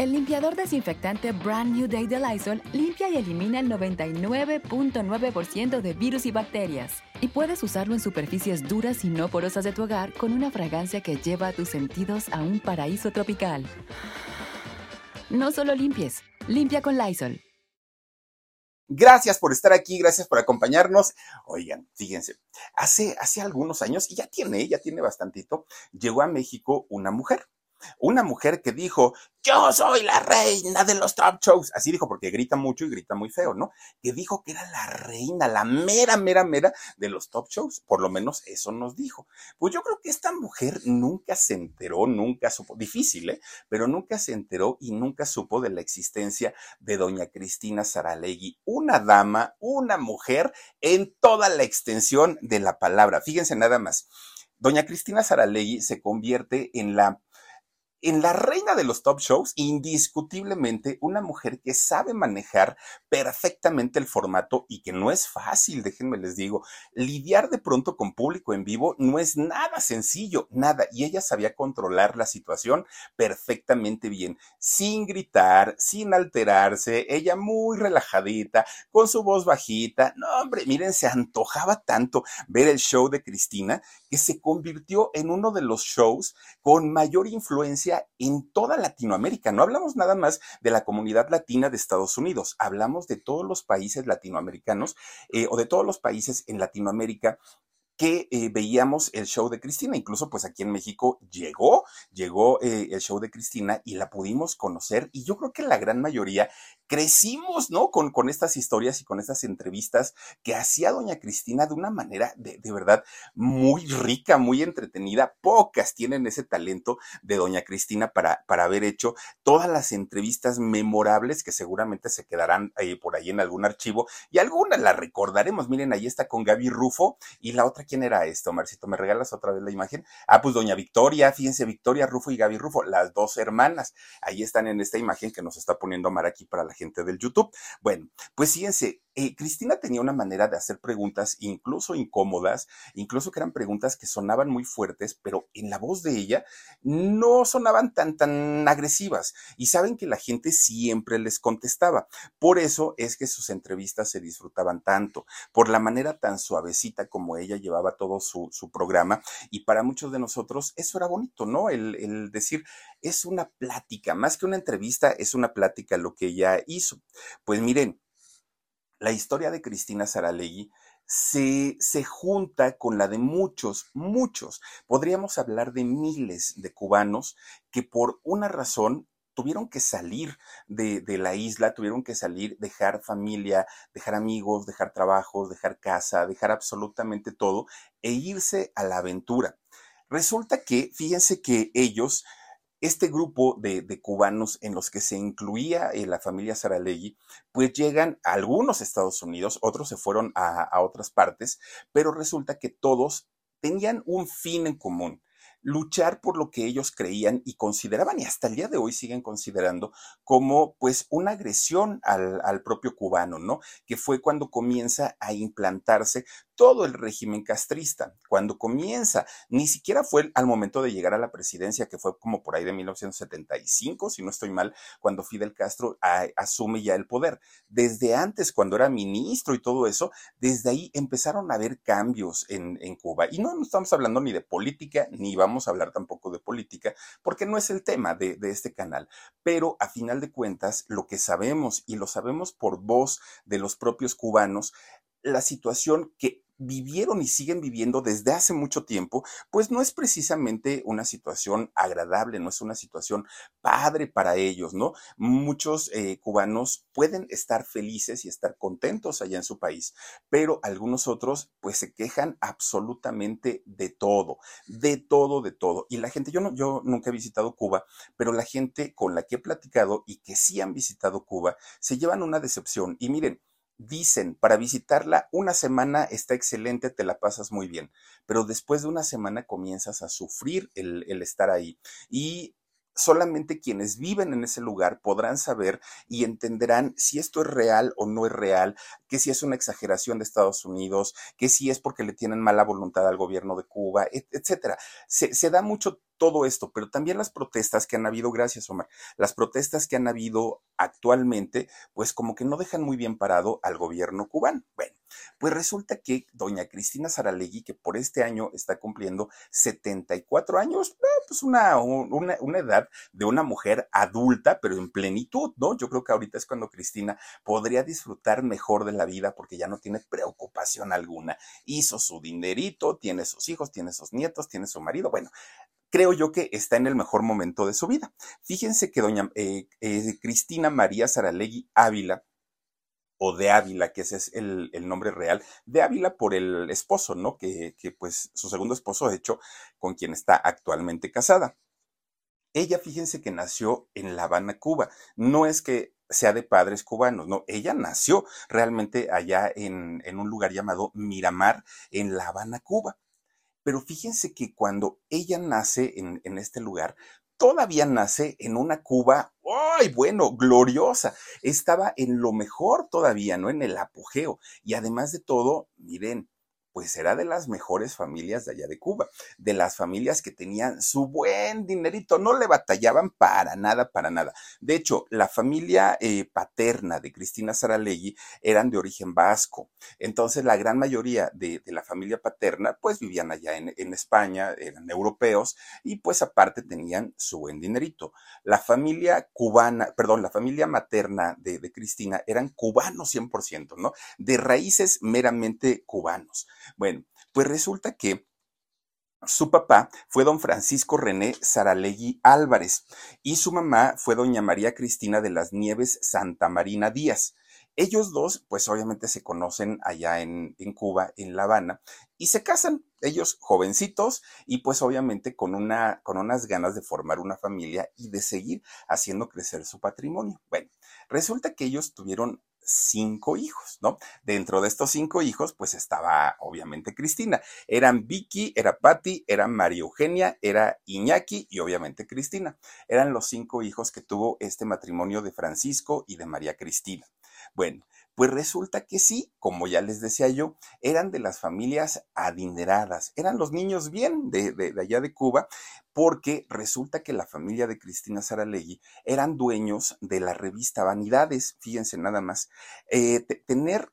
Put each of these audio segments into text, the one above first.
El limpiador desinfectante Brand New Day de Lysol limpia y elimina el 99.9% de virus y bacterias. Y puedes usarlo en superficies duras y no porosas de tu hogar con una fragancia que lleva a tus sentidos a un paraíso tropical. No solo limpies, limpia con Lysol. Gracias por estar aquí, gracias por acompañarnos. Oigan, fíjense, hace, hace algunos años, y ya tiene, ya tiene bastantito, llegó a México una mujer una mujer que dijo, yo soy la reina de los top shows. Así dijo, porque grita mucho y grita muy feo, ¿no? Que dijo que era la reina, la mera, mera, mera de los top shows. Por lo menos eso nos dijo. Pues yo creo que esta mujer nunca se enteró, nunca supo, difícil, ¿eh? Pero nunca se enteró y nunca supo de la existencia de doña Cristina Saralegui, una dama, una mujer en toda la extensión de la palabra. Fíjense nada más. Doña Cristina Saralegui se convierte en la en la reina de los top shows, indiscutiblemente una mujer que sabe manejar perfectamente el formato y que no es fácil, déjenme les digo, lidiar de pronto con público en vivo no es nada sencillo, nada, y ella sabía controlar la situación perfectamente bien, sin gritar, sin alterarse, ella muy relajadita, con su voz bajita, no hombre, miren, se antojaba tanto ver el show de Cristina que se convirtió en uno de los shows con mayor influencia en toda Latinoamérica. No hablamos nada más de la comunidad latina de Estados Unidos, hablamos de todos los países latinoamericanos eh, o de todos los países en Latinoamérica que eh, veíamos el show de Cristina. Incluso pues aquí en México llegó, llegó eh, el show de Cristina y la pudimos conocer y yo creo que la gran mayoría crecimos, ¿no? Con, con estas historias y con estas entrevistas que hacía doña Cristina de una manera de, de verdad muy rica, muy entretenida. Pocas tienen ese talento de doña Cristina para, para haber hecho todas las entrevistas memorables que seguramente se quedarán eh, por ahí en algún archivo y algunas las recordaremos. Miren, ahí está con Gaby Rufo y la otra, ¿quién era esto, Marcito? ¿Me regalas otra vez la imagen? Ah, pues doña Victoria, fíjense, Victoria Rufo y Gaby Rufo, las dos hermanas. Ahí están en esta imagen que nos está poniendo Mar aquí para la gente del YouTube. Bueno, pues fíjense, eh, Cristina tenía una manera de hacer preguntas incluso incómodas, incluso que eran preguntas que sonaban muy fuertes, pero en la voz de ella no sonaban tan, tan agresivas. Y saben que la gente siempre les contestaba. Por eso es que sus entrevistas se disfrutaban tanto, por la manera tan suavecita como ella llevaba todo su, su programa. Y para muchos de nosotros eso era bonito, ¿no? El, el decir, es una plática, más que una entrevista, es una plática lo que ella hizo. Pues miren, la historia de Cristina Saralegui se, se, junta con la de muchos, muchos, podríamos hablar de miles de cubanos que por una razón tuvieron que salir de, de, la isla, tuvieron que salir, dejar familia, dejar amigos, dejar trabajos, dejar casa, dejar absolutamente todo e irse a la aventura. Resulta que, fíjense que ellos este grupo de, cubanos en los que se incluía eh, la familia Saralegui, pues llegan a algunos Estados Unidos, otros se fueron a, otras partes, pero resulta que todos tenían un fin en común luchar por lo que ellos creían y consideraban, y hasta el día de hoy siguen considerando, como pues una agresión al, propio cubano, ¿no? Que fue cuando comienza a implantarse todo el régimen castrista. Cuando comienza, ni siquiera fue al momento de llegar a la presidencia, que fue como por ahí de 1975, si no estoy mal, cuando Fidel Castro a, asume ya el poder. Desde antes, cuando era ministro y todo eso, desde ahí empezaron a haber cambios en, Cuba. Y no, no, estamos hablando ni de política, ni vamos a hablar tampoco de política, porque no es el tema de este canal. Pero a final de cuentas, lo que sabemos, y lo sabemos por voz de los propios cubanos, la situación que vivieron y siguen viviendo desde hace mucho tiempo, pues no es precisamente una situación agradable, no es una situación padre para ellos, ¿no? Muchos eh, cubanos pueden estar felices y estar contentos allá en su país, pero algunos otros pues se quejan absolutamente de todo, de todo, de todo. Y la gente, yo, no, yo nunca he visitado Cuba, pero la gente con la que he platicado y que sí han visitado Cuba, se llevan una decepción. Y miren, dicen, para visitarla una semana está excelente, te la pasas muy bien, pero después de una semana comienzas a sufrir el, estar ahí. Y solamente quienes viven en ese lugar podrán saber y entenderán si esto es real o no es real, que si es una exageración de Estados Unidos, que si es porque le tienen mala voluntad al gobierno de Cuba, etcétera. Se, se da mucho todo esto, pero también las protestas que han habido, gracias Omar, las protestas que han habido actualmente, pues como que no dejan muy bien parado al gobierno cubano. Bueno, pues resulta que doña Cristina Saralegui, que por este año está cumpliendo 74 años, pues una, una, una edad de una mujer adulta, pero en plenitud, ¿no? Yo creo que ahorita es cuando Cristina podría disfrutar mejor de la vida porque ya no tiene preocupación alguna. Hizo su dinerito, tiene sus hijos, tiene sus nietos, tiene su marido. Bueno, creo yo que está en el mejor momento de su vida. Fíjense que doña eh, eh, Cristina María Saralegui Ávila, o de Ávila, que ese es el, nombre real, de Ávila por el esposo, ¿no? Que, pues su segundo esposo, de hecho, con quien está actualmente casada. Ella, fíjense que nació en La Habana, Cuba. No es que sea de padres cubanos, no, ella nació realmente allá en un lugar llamado Miramar, en La Habana, Cuba. Pero fíjense que cuando ella nace en, este lugar, todavía nace en una Cuba, ¡ay, bueno, gloriosa! Estaba en lo mejor todavía, ¿no? En el apogeo. Y además de todo, miren, pues era de las mejores familias de allá de Cuba, de las familias que tenían su buen dinerito, no le batallaban para nada, para nada. De hecho, la familia eh, paterna de Cristina Saralegui eran de origen vasco, entonces la gran mayoría de, la familia paterna pues vivían allá en, España, eran europeos y pues aparte tenían su buen dinerito. La familia cubana, perdón, la familia materna de, de Cristina eran cubanos 100%, ¿no? De raíces meramente cubanos. Bueno, pues resulta que su papá fue don Francisco René Saralegui Álvarez y su mamá fue doña María Cristina de las Nieves Santa Marina Díaz. Ellos dos, pues obviamente se conocen allá en, en, Cuba, en La Habana, y se casan, ellos jovencitos, y pues obviamente con, una, con unas ganas de formar una familia y de seguir haciendo crecer su patrimonio. Bueno, resulta que ellos tuvieron cinco hijos, ¿no? Dentro de estos cinco hijos, pues estaba obviamente Cristina. Eran Vicky, era Patti, era María Eugenia, era Iñaki y obviamente Cristina. Eran los cinco hijos que tuvo este matrimonio de Francisco y de María Cristina. Bueno, pues resulta que sí, como ya les decía yo, eran de las familias adineradas, eran los niños bien de, de, allá de Cuba, porque resulta que la familia de Cristina Saralegui eran dueños de la revista Vanidades, fíjense nada más. Eh, tener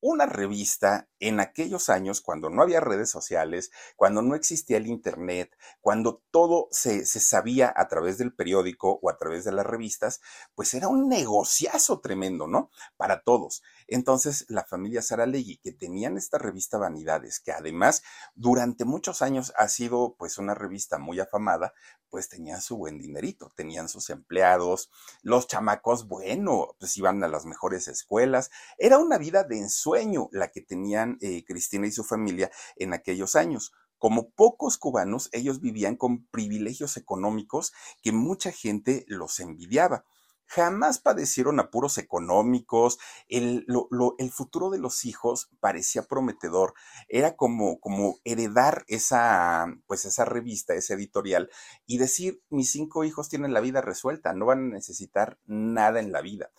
una revista en aquellos años cuando no había redes sociales, cuando no existía el Internet, cuando todo se, se, sabía a través del periódico o a través de las revistas, pues era un negociazo tremendo, ¿no? Para todos. Entonces, la familia Saralegui, que tenían esta revista Vanidades, que además durante muchos años ha sido pues una revista muy afamada, pues tenían su buen dinerito, tenían sus empleados, los chamacos, bueno, pues iban a las mejores escuelas, era una vida de ensueño la que tenían eh, Cristina y su familia en aquellos años. Como pocos cubanos, ellos vivían con privilegios económicos que mucha gente los envidiaba jamás padecieron apuros económicos, el, el, futuro de los hijos parecía prometedor, era como, como heredar esa, pues esa revista, ese editorial, y decir, mis cinco hijos tienen la vida resuelta, no van a necesitar nada en la vida.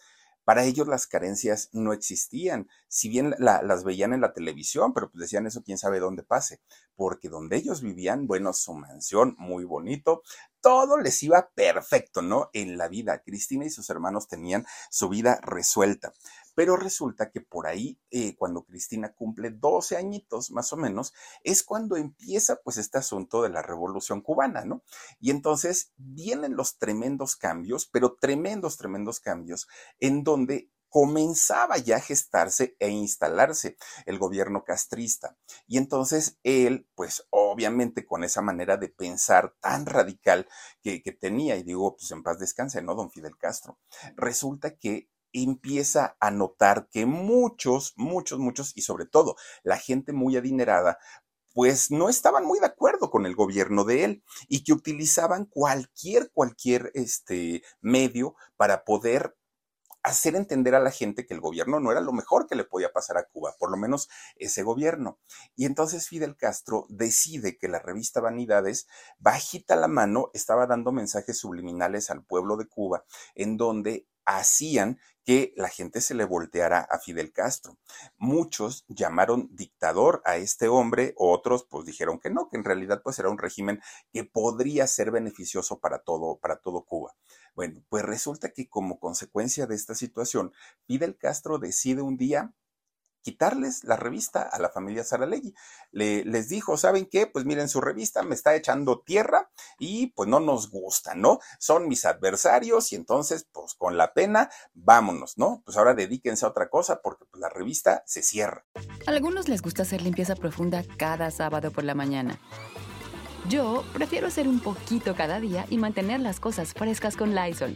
Para ellos las carencias no existían, si bien las veían en la televisión, pero pues decían eso quién sabe dónde pase, porque donde ellos vivían, bueno, su mansión muy bonito, todo les iba perfecto, ¿no? En la vida. Cristina y sus hermanos tenían su vida resuelta. Pero resulta que por ahí, eh, cuando Cristina cumple 12 añitos más o menos, es cuando empieza pues este asunto de la revolución cubana, ¿no? Y entonces vienen los tremendos cambios, pero tremendos, tremendos cambios, en donde comenzaba ya a gestarse e instalarse el gobierno castrista. Y entonces él, pues obviamente con esa manera de pensar tan radical que, tenía, y digo, pues en paz descanse, ¿no? Don Fidel Castro, resulta que empieza a notar que muchos, muchos, muchos, y sobre todo la gente muy adinerada, pues no estaban muy de acuerdo con el gobierno de él y que utilizaban cualquier, cualquier este medio para poder hacer entender a la gente que el gobierno no era lo mejor que le podía pasar a Cuba, por lo menos ese gobierno. Y entonces Fidel Castro decide que la revista Vanidades, bajita la mano, estaba dando mensajes subliminales al pueblo de Cuba, en donde hacían que la gente se le volteara a Fidel Castro. Muchos llamaron dictador a este hombre, otros pues dijeron que no, que en realidad pues era un régimen que podría ser beneficioso para todo, para todo Cuba. Bueno, pues resulta que como consecuencia de esta situación, Fidel Castro decide un día quitarles la revista a la familia Saralegui. Le, les dijo, ¿saben qué? Pues miren, su revista me está echando tierra y pues no nos gusta, ¿no? Son mis adversarios y entonces, pues con la pena, vámonos, ¿no? Pues ahora dedíquense a otra cosa porque pues, la revista se cierra. A algunos les gusta hacer limpieza profunda cada sábado por la mañana. Yo prefiero hacer un poquito cada día y mantener las cosas frescas con Lysol.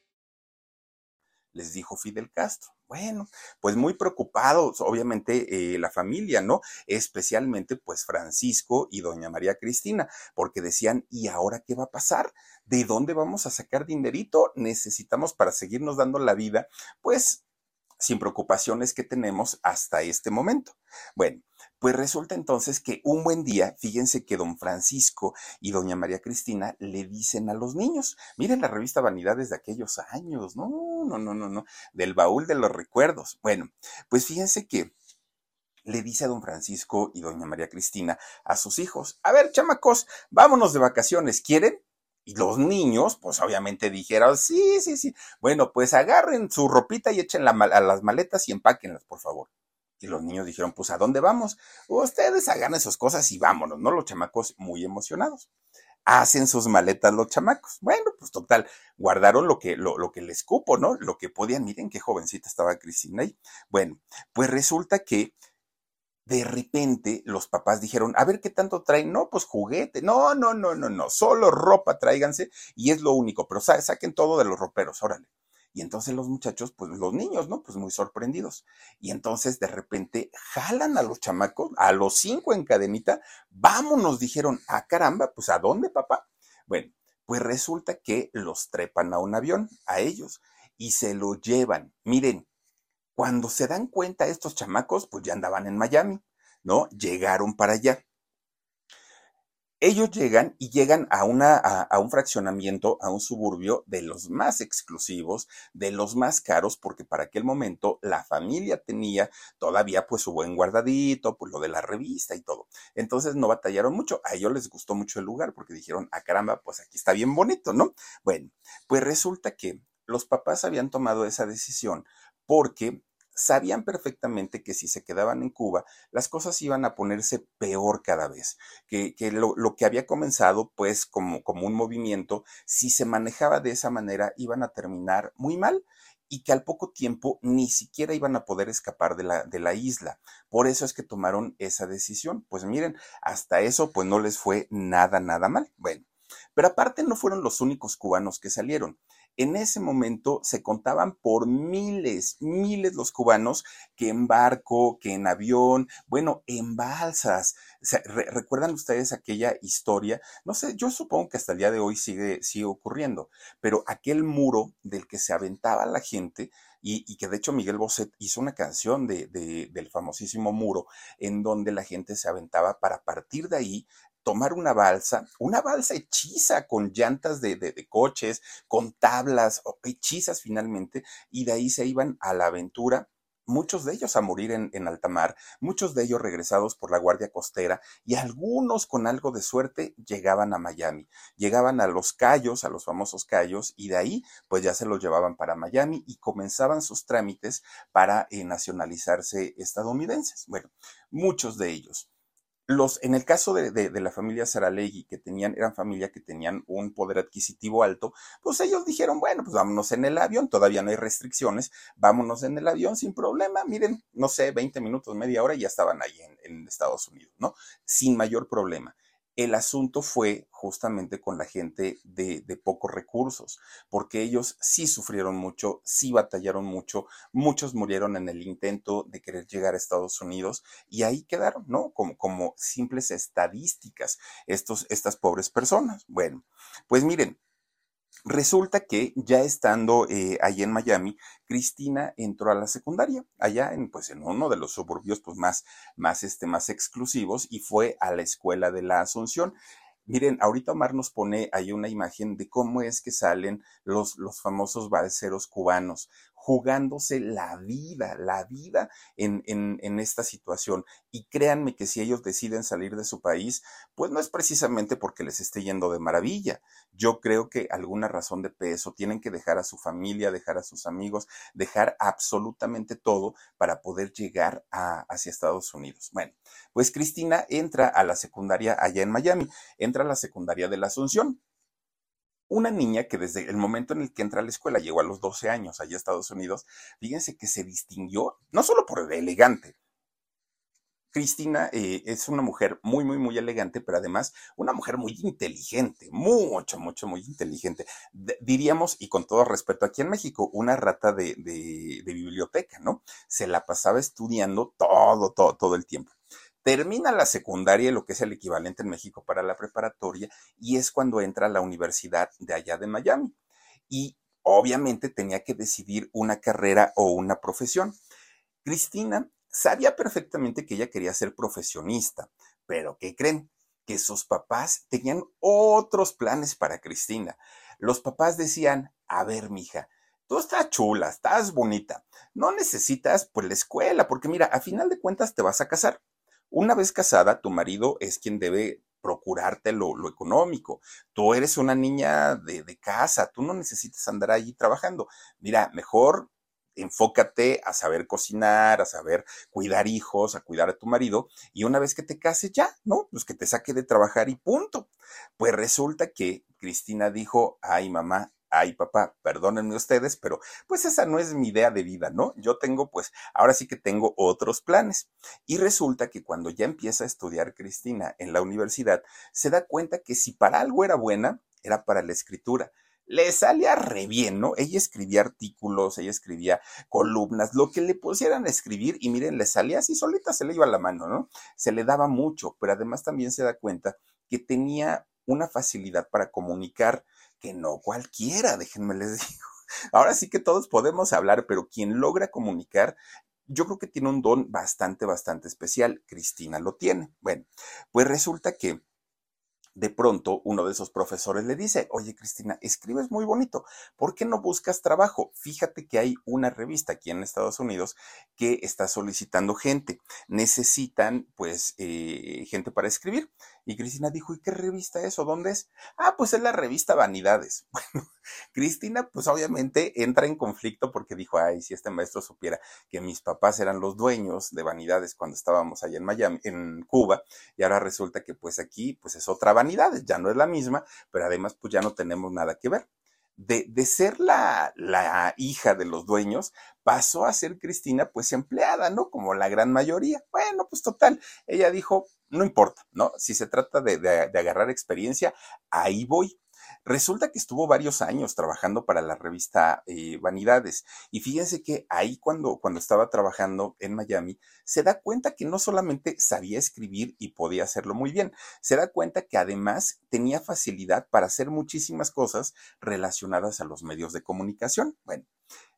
Les dijo Fidel Castro. Bueno, pues muy preocupados, obviamente, eh, la familia, ¿no? Especialmente, pues, Francisco y doña María Cristina, porque decían, ¿y ahora qué va a pasar? ¿De dónde vamos a sacar dinerito? Necesitamos para seguirnos dando la vida, pues, sin preocupaciones que tenemos hasta este momento. Bueno, pues resulta entonces que un buen día, fíjense que don Francisco y doña María Cristina le dicen a los niños, miren la revista Vanidades de aquellos años, no, no, no, no, no, del baúl de los recuerdos. Bueno, pues fíjense que le dice a don Francisco y doña María Cristina a sus hijos, a ver, chamacos, vámonos de vacaciones, ¿quieren? Y los niños, pues obviamente dijeron, sí, sí, sí. Bueno, pues agarren su ropita y echen a las maletas y empáquenlas, por favor. Y los niños dijeron, pues ¿a dónde vamos? Ustedes hagan esas cosas y vámonos, ¿no? Los chamacos muy emocionados. Hacen sus maletas los chamacos. Bueno, pues total, guardaron lo que, lo, lo que les cupo, ¿no? Lo que podían. Miren qué jovencita estaba Cristina ahí. Bueno, pues resulta que de repente los papás dijeron, a ver qué tanto traen. No, pues juguete. No, no, no, no, no. Solo ropa tráiganse y es lo único. Pero saquen todo de los roperos, órale. Y entonces los muchachos, pues los niños, ¿no? Pues muy sorprendidos. Y entonces de repente jalan a los chamacos, a los cinco en cadenita, vámonos, dijeron, ah, caramba, pues ¿a dónde, papá? Bueno, pues resulta que los trepan a un avión, a ellos, y se lo llevan. Miren, cuando se dan cuenta estos chamacos, pues ya andaban en Miami, ¿no? Llegaron para allá ellos llegan y llegan a, una, a, un fraccionamiento, a un suburbio de los más exclusivos, de los más caros, porque para aquel momento la familia tenía todavía pues su buen guardadito, pues lo de la revista y todo. Entonces no batallaron mucho. A ellos les gustó mucho el lugar porque dijeron, ah caramba, pues aquí está bien bonito, ¿no? Bueno, pues resulta que los papás habían tomado esa decisión porque sabían perfectamente que si se quedaban en Cuba, las cosas iban a ponerse peor cada vez, que, lo, que había comenzado pues como, como un movimiento, si se manejaba de esa manera, iban a terminar muy mal y que al poco tiempo ni siquiera iban a poder escapar de la, de la isla. Por eso es que tomaron esa decisión. Pues miren, hasta eso pues no les fue nada, nada mal. Bueno, pero aparte no fueron los únicos cubanos que salieron. En ese momento se contaban por miles, miles los cubanos que en barco, que en avión, bueno, en balsas. ¿Recuerdan ustedes aquella historia? No sé, yo supongo que hasta el día de hoy sigue, sigue ocurriendo, pero aquel muro del que se aventaba la gente, y, que de hecho Miguel Bosé hizo una canción de, del famosísimo muro en donde la gente se aventaba para partir de ahí tomar una balsa, una balsa hechiza con llantas de, de, coches, con tablas, hechizas finalmente, y de ahí se iban a la aventura muchos de ellos a morir en, en, alta mar, muchos de ellos regresados por la Guardia Costera y algunos con algo de suerte llegaban a Miami, llegaban a los Cayos, a los famosos Cayos, y de ahí pues ya se los llevaban para Miami y comenzaban sus trámites para eh, nacionalizarse estadounidenses. Bueno, muchos de ellos los, en el caso de, de, la familia Saralegui, que tenían, eran familia que tenían un poder adquisitivo alto, pues ellos dijeron, bueno, pues vámonos en el avión, todavía no hay restricciones, vámonos en el avión sin problema, miren, no sé, 20 minutos, media hora y ya estaban ahí en, en Estados Unidos, ¿no? Sin mayor problema. El asunto fue justamente con la gente de, de, pocos recursos, porque ellos sí sufrieron mucho, sí batallaron mucho, muchos murieron en el intento de querer llegar a Estados Unidos y ahí quedaron, ¿no? Como, como simples estadísticas estos, estas pobres personas. Bueno, pues miren, Resulta que ya estando eh, allá en Miami, Cristina entró a la secundaria, allá en, pues, en uno de los suburbios pues, más, más, este, más exclusivos y fue a la escuela de la Asunción. Miren, ahorita Omar nos pone ahí una imagen de cómo es que salen los, los famosos balseros cubanos jugándose la vida, la vida en, esta situación. Y créanme que si ellos deciden salir de su país, pues no es precisamente porque les esté yendo de maravilla. Yo creo que alguna razón de peso, tienen que dejar a su familia, dejar a sus amigos, dejar absolutamente todo para poder llegar a, hacia Estados Unidos. Bueno, pues Cristina entra a la secundaria allá en Miami, entra a la secundaria de la Asunción una niña que desde el momento en el que entra a la escuela, llegó a los 12 años allá a Estados Unidos, fíjense que se distinguió, no solo por elegante, Cristina eh, es una mujer muy, muy, muy elegante, pero además una mujer muy inteligente, mucho, mucho, muy inteligente. Diríamos, y con todo respeto, aquí en México, una rata de, de, de, biblioteca, ¿no? Se la pasaba estudiando todo, todo, todo el tiempo termina la secundaria, lo que es el equivalente en México para la preparatoria, y es cuando entra a la universidad de allá de Miami. Y obviamente tenía que decidir una carrera o una profesión. Cristina sabía perfectamente que ella quería ser profesionista, pero ¿qué creen? Que sus papás tenían otros planes para Cristina. Los papás decían, a ver, mija, tú estás chula, estás bonita, no necesitas pues la escuela, porque mira, a final de cuentas te vas a casar una vez casada, tu marido es quien debe procurarte lo, económico. Tú eres una niña de, de, casa, tú no necesitas andar allí trabajando. Mira, mejor enfócate a saber cocinar, a saber cuidar hijos, a cuidar a tu marido, y una vez que te cases ya, ¿no? Pues que te saque de trabajar y punto. Pues resulta que Cristina dijo, ay mamá, ay papá, perdónenme ustedes, pero pues esa no es mi idea de vida, ¿no? Yo tengo pues, ahora sí que tengo otros planes. Y resulta que cuando ya empieza a estudiar Cristina en la universidad, se da cuenta que si para algo era buena, era para la escritura le salía re bien, ¿no? Ella escribía artículos, ella escribía columnas, lo que le pusieran a escribir y miren, le salía así solita, se le iba la mano, ¿no? Se le daba mucho, pero además también se da cuenta que tenía una facilidad para comunicar que no cualquiera, déjenme les digo. Ahora sí que todos podemos hablar, pero quien logra comunicar, yo creo que tiene un don bastante, bastante especial. Cristina lo tiene. Bueno, pues resulta que de pronto uno de esos profesores le dice, oye Cristina, escribes muy bonito, ¿por qué no buscas trabajo? Fíjate que hay una revista aquí en Estados Unidos que está solicitando gente, necesitan pues eh, gente para escribir. Y Cristina dijo, ¿y qué revista es o dónde es? Ah, pues es la revista Vanidades. Bueno, Cristina pues obviamente entra en conflicto porque dijo, ay, si este maestro supiera que mis papás eran los dueños de Vanidades cuando estábamos allá en Miami, en Cuba, y ahora resulta que pues aquí pues es otra Vanidades, ya no es la misma, pero además pues ya no tenemos nada que ver. De, de, ser la, la, hija de los dueños, pasó a ser Cristina pues empleada, ¿no? Como la gran mayoría. Bueno, pues total, ella dijo, no importa, ¿no? Si se trata de, de, agarrar experiencia, ahí voy. Resulta que estuvo varios años trabajando para la revista eh, Vanidades y fíjense que ahí cuando, cuando estaba trabajando en Miami se da cuenta que no solamente sabía escribir y podía hacerlo muy bien, se da cuenta que además tenía facilidad para hacer muchísimas cosas relacionadas a los medios de comunicación. Bueno,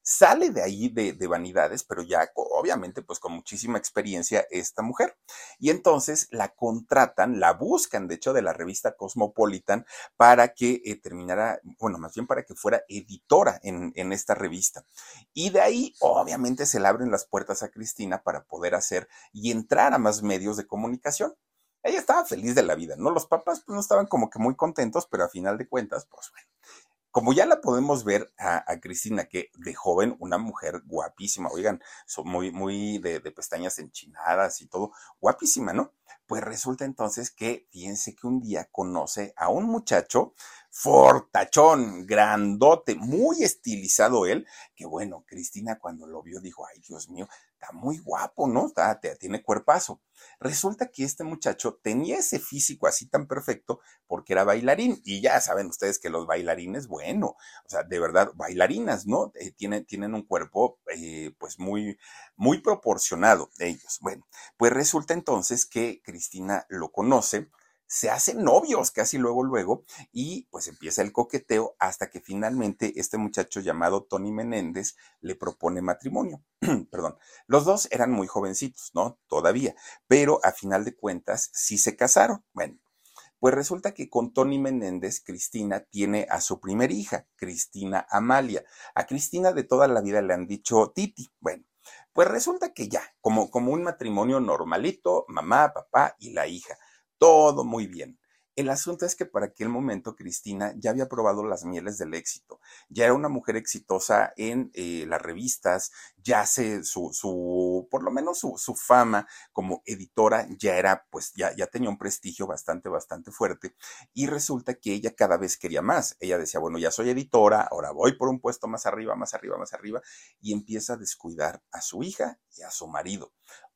Sale de ahí de, vanidades, pero ya obviamente pues con muchísima experiencia esta mujer. Y entonces la contratan, la buscan, de hecho, de la revista Cosmopolitan para que eh, terminara, bueno, más bien para que fuera editora en, en esta revista. Y de ahí obviamente se le abren las puertas a Cristina para poder hacer y entrar a más medios de comunicación ella estaba feliz de la vida, ¿no? Los papás pues no estaban como que muy contentos, pero a final de cuentas, pues bueno, como ya la podemos ver a, Cristina, que de joven, una mujer guapísima, oigan, son muy, muy de, de, pestañas enchinadas y todo, guapísima, ¿no? Pues resulta entonces que, fíjense que un día conoce a un muchacho fortachón, grandote, muy estilizado él, que bueno, Cristina cuando lo vio dijo, ay Dios mío, está muy guapo, ¿no? Está, tiene cuerpazo. Resulta que este muchacho tenía ese físico así tan perfecto porque era bailarín. Y ya saben ustedes que los bailarines, bueno, o sea, de verdad, bailarinas, ¿no? Eh, tienen, tienen un cuerpo, eh, pues muy, muy proporcionado ellos. Bueno, pues resulta entonces que Cristina lo conoce se hacen novios casi luego, luego, y pues empieza el coqueteo hasta que finalmente este muchacho llamado Tony Menéndez le propone matrimonio. Perdón, los dos eran muy jovencitos, ¿no? Todavía, pero a final de cuentas sí se casaron. Bueno, pues resulta que con Tony Menéndez, Cristina tiene a su primer hija, Cristina Amalia. A Cristina de toda la vida le han dicho Titi. Bueno, pues resulta que ya, como, como un matrimonio normalito, mamá, papá y la hija todo muy bien. El asunto es que para aquel momento Cristina ya había probado las mieles del éxito, ya era una mujer exitosa en eh, las revistas, ya se, su, su por lo menos su, su, fama como editora ya era, pues ya, ya tenía un prestigio bastante, bastante fuerte y resulta que ella cada vez quería más. Ella decía, bueno, ya soy editora, ahora voy por un puesto más arriba, más arriba, más arriba y empieza a descuidar a su hija y a su marido.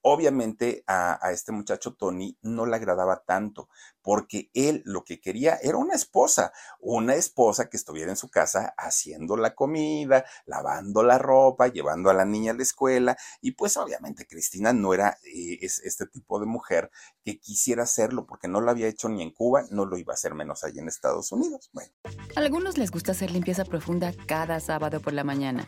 Obviamente a, este muchacho Tony no le agradaba tanto, porque él lo que quería era una esposa, una esposa que estuviera en su casa haciendo la comida, lavando la ropa, llevando a la niña a la escuela, y pues obviamente Cristina no era eh, este tipo de mujer que quisiera hacerlo, porque no lo había hecho ni en Cuba, no lo iba a hacer menos allá en Estados Unidos. Bueno. A algunos les gusta hacer limpieza profunda cada sábado por la mañana.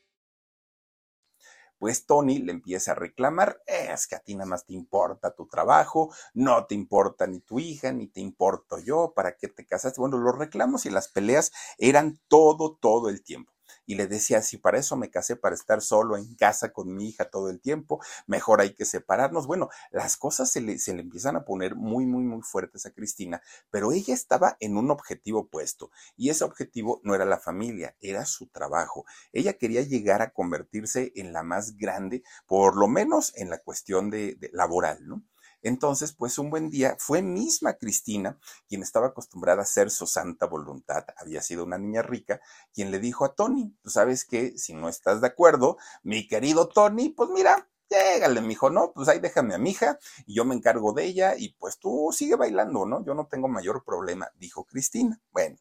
pues Tony le empieza a reclamar, es que a ti nada más te importa tu trabajo, no te importa ni tu hija, ni te importo yo, ¿para qué te casaste? Bueno, los reclamos y las peleas eran todo, todo el tiempo y le decía, si para eso me casé, para estar solo en casa con mi hija todo el tiempo, mejor hay que separarnos. Bueno, las cosas se le, se le empiezan a poner muy, muy, muy fuertes a Cristina, pero ella estaba en un objetivo puesto y ese objetivo no era la familia, era su trabajo. Ella quería llegar a convertirse en la más grande, por lo menos en la cuestión de, de laboral, ¿no? Entonces, pues un buen día fue misma Cristina, quien estaba acostumbrada a hacer su santa voluntad, había sido una niña rica, quien le dijo a Tony, tú sabes que si no estás de acuerdo, mi querido Tony, pues mira, llégale, mijo, ¿no? Pues ahí déjame a mi hija y yo me encargo de ella y pues tú sigue bailando, ¿no? Yo no tengo mayor problema, dijo Cristina. Bueno,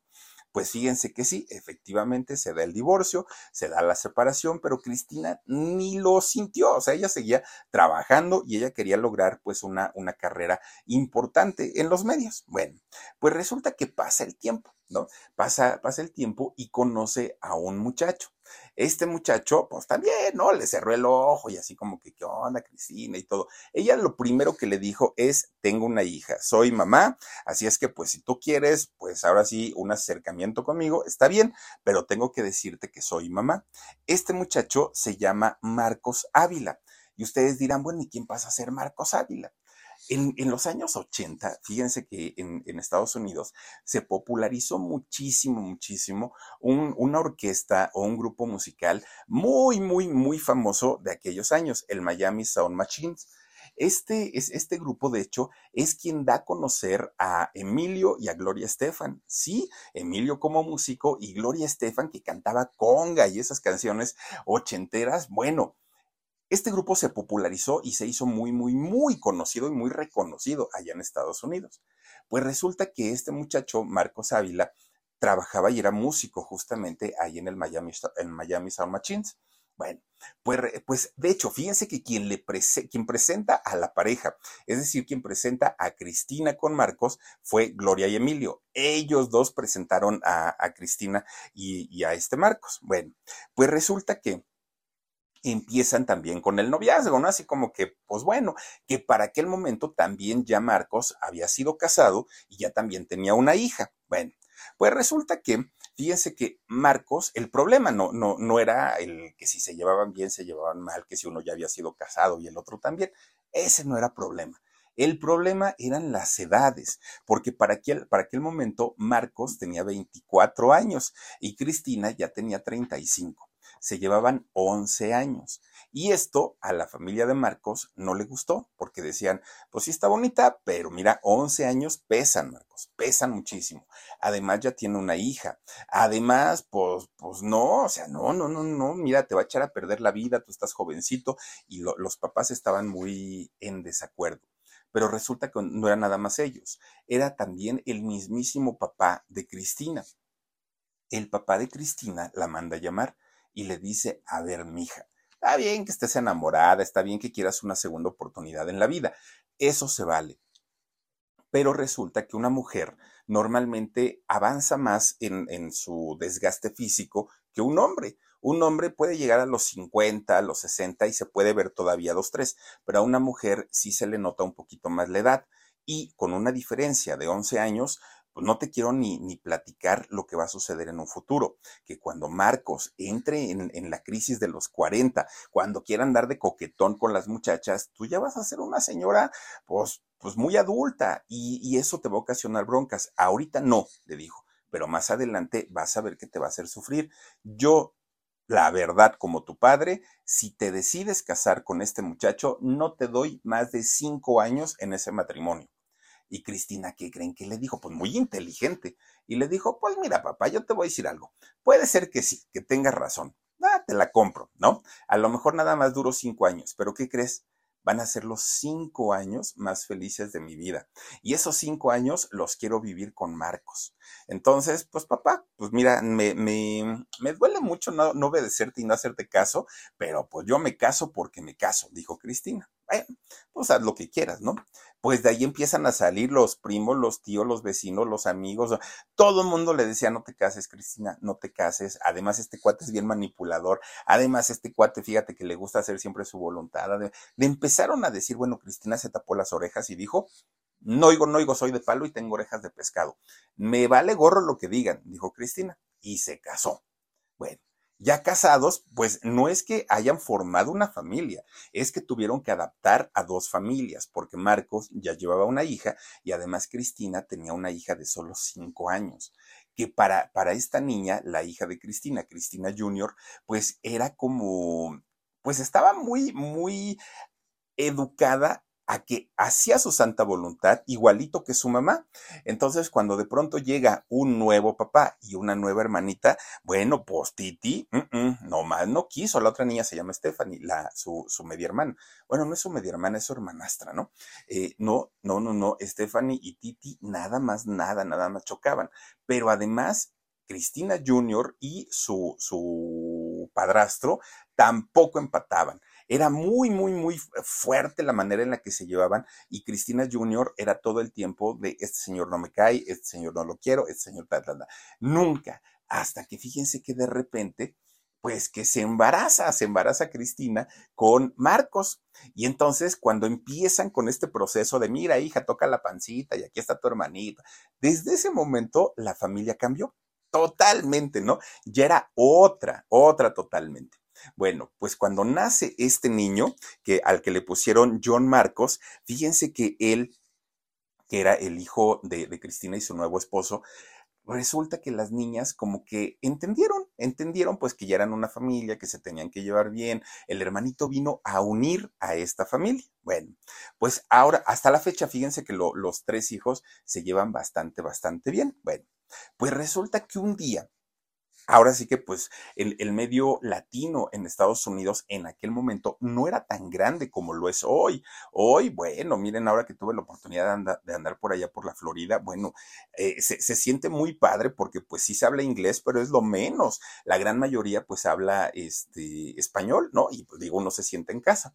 pues fíjense que sí, efectivamente se da el divorcio, se da la separación, pero Cristina ni lo sintió, o sea, ella seguía trabajando y ella quería lograr pues una, una carrera importante en los medios. Bueno, pues resulta que pasa el tiempo, ¿no? Pasa, pasa el tiempo y conoce a un muchacho. Este muchacho, pues también, ¿no? Le cerró el ojo y así como que, ¿qué onda, Cristina? Y todo. Ella lo primero que le dijo es, tengo una hija, soy mamá, así es que pues si tú quieres, pues ahora sí, un acercamiento conmigo, está bien, pero tengo que decirte que soy mamá. Este muchacho se llama Marcos Ávila. Y ustedes dirán, bueno, ¿y quién pasa a ser Marcos Ávila? En, los años 80, fíjense que en, Estados Unidos se popularizó muchísimo, muchísimo una orquesta o un grupo musical muy, muy, muy famoso de aquellos años, el Miami Sound Machines. Este, es, este grupo, de hecho, es quien da a conocer a Emilio y a Gloria Estefan. Sí, Emilio como músico y Gloria Estefan que cantaba conga y esas canciones ochenteras. Bueno, Este grupo se popularizó y se hizo muy, muy, muy conocido y muy reconocido allá en Estados Unidos. Pues resulta que este muchacho, Marcos Ávila, trabajaba y era músico justamente ahí en el Miami, en Miami Sound Machines. Bueno, pues, pues de hecho, fíjense que quien, le quien presenta a la pareja, es decir, quien presenta a Cristina con Marcos, fue Gloria y Emilio. Ellos dos presentaron a, Cristina y, y a este Marcos. Bueno, pues resulta que empiezan también con el noviazgo, ¿no? Así como que, pues bueno, que para aquel momento también ya Marcos había sido casado y ya también tenía una hija. Bueno, pues resulta que, fíjense que Marcos, el problema no, no, no era el que si se llevaban bien, se llevaban mal, que si uno ya había sido casado y el otro también. Ese no era problema. El problema eran las edades, porque para aquel, para aquel momento Marcos tenía 24 años y Cristina ya tenía 35 se llevaban 11 años. Y esto a la familia de Marcos no le gustó, porque decían, pues sí está bonita, pero mira, 11 años pesan, Marcos, pesan muchísimo. Además ya tiene una hija. Además, pues, pues no, o sea, no, no, no, no, mira, te va a echar a perder la vida, tú estás jovencito, y los papás estaban muy en desacuerdo. Pero resulta que no era nada más ellos, era también el mismísimo papá de Cristina. El papá de Cristina la manda a llamar y le dice, a ver, mija, está bien que estés enamorada, está bien que quieras una segunda oportunidad en la vida, eso se vale. Pero resulta que una mujer normalmente avanza más en, su desgaste físico que un hombre. Un hombre puede llegar a los 50, a los 60 y se puede ver todavía dos, tres, pero a una mujer sí se le nota un poquito más la edad. Y con una diferencia de 11 años, pues no te quiero ni, ni platicar lo que va a suceder en un futuro, que cuando Marcos entre en, la crisis de los 40, cuando quiera andar de coquetón con las muchachas, tú ya vas a ser una señora, pues, pues muy adulta y, y eso te va a ocasionar broncas. Ahorita no, le dijo, pero más adelante vas a ver que te va a hacer sufrir. Yo la verdad como tu padre, si te decides casar con este muchacho, no te doy más de cinco años en ese matrimonio. Y Cristina, ¿qué creen que le dijo? Pues muy inteligente. Y le dijo, pues mira, papá, yo te voy a decir algo. Puede ser que sí, que tengas razón. Ah, te la compro, ¿no? A lo mejor nada más duró cinco años, pero ¿qué crees? van a ser los cinco años más felices de mi vida. Y esos cinco años los quiero vivir con Marcos. Entonces, pues papá, pues mira, me, me, me duele mucho no, no obedecerte y no hacerte caso, pero pues yo me caso porque me caso, dijo Cristina. Pues haz lo que quieras, ¿no? Pues de ahí empiezan a salir los primos, los tíos, los vecinos, los amigos. Todo el mundo le decía, no te cases, Cristina, no te cases. Además, este cuate es bien manipulador. Además, este cuate, fíjate que le gusta hacer siempre su voluntad. Le empezaron a decir, bueno, Cristina se tapó las orejas y dijo, no oigo, no oigo, soy de palo y tengo orejas de pescado. Me vale gorro lo que digan, dijo Cristina. Y se casó. Bueno, ya casados, pues no es que hayan formado una familia, es que tuvieron que adaptar a dos familias, porque Marcos ya llevaba una hija y además Cristina tenía una hija de solo cinco años que para, para esta niña, la hija de Cristina, Cristina Junior, pues era como, pues estaba muy, muy educada a que hacía su santa voluntad igualito que su mamá. Entonces, cuando de pronto llega un nuevo papá y una nueva hermanita, bueno, pues Titi, nomás no quiso. La otra niña se llama Stephanie, la, su, su media hermana. Bueno, no es su media hermana, es su hermanastra, ¿no? Eh, no, no, no, no. Stephanie y Titi nada más, nada, nada más chocaban. Pero además, Cristina Jr. y su, su padrastro tampoco empataban. Era muy, muy, muy fuerte la manera en la que se llevaban y Cristina Junior era todo el tiempo de este señor no me cae, este señor no lo quiero, este señor tal, tal, tal. Nunca, hasta que fíjense que de repente pues que se embaraza, se embaraza Cristina con Marcos. Y entonces cuando empiezan con este proceso de, mira hija, toca la pancita y aquí está tu hermanita, desde ese momento la familia cambió totalmente, ¿no? Ya era otra, otra totalmente. Bueno, pues cuando nace este niño, que al que le pusieron John Marcos, fíjense que él, que era el hijo de, de Cristina y su nuevo esposo, resulta que las niñas como que entendieron, entendieron pues que ya eran una familia, que se tenían que llevar bien. El hermanito vino a unir a esta familia. Bueno, pues ahora, hasta la fecha, fíjense que los tres hijos se llevan bastante, bastante bien. Bueno, pues resulta que un día ahora sí que pues el, el, medio latino en Estados Unidos en aquel momento no era tan grande como lo es hoy. Hoy, bueno, miren, ahora que tuve la oportunidad de andar, de andar por allá por la Florida, bueno, eh, se, se, siente muy padre porque pues sí se habla inglés, pero es lo menos. La gran mayoría pues habla este, español, ¿no? Y pues, digo, uno se siente en casa.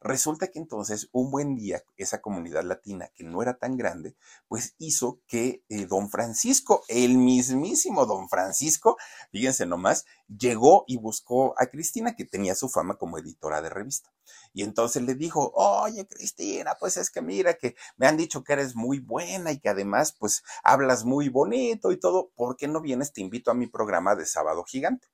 Resulta que entonces un buen día esa comunidad latina que no era tan grande, pues hizo que eh, don Francisco, el mismísimo don Francisco, fíjense nomás, llegó y buscó a Cristina, que tenía su fama como editora de revista. Y entonces le dijo, oye Cristina, pues es que mira que me han dicho que eres muy buena y que además pues hablas muy bonito y todo, ¿por qué no vienes? Te invito a mi programa de Sábado Gigante.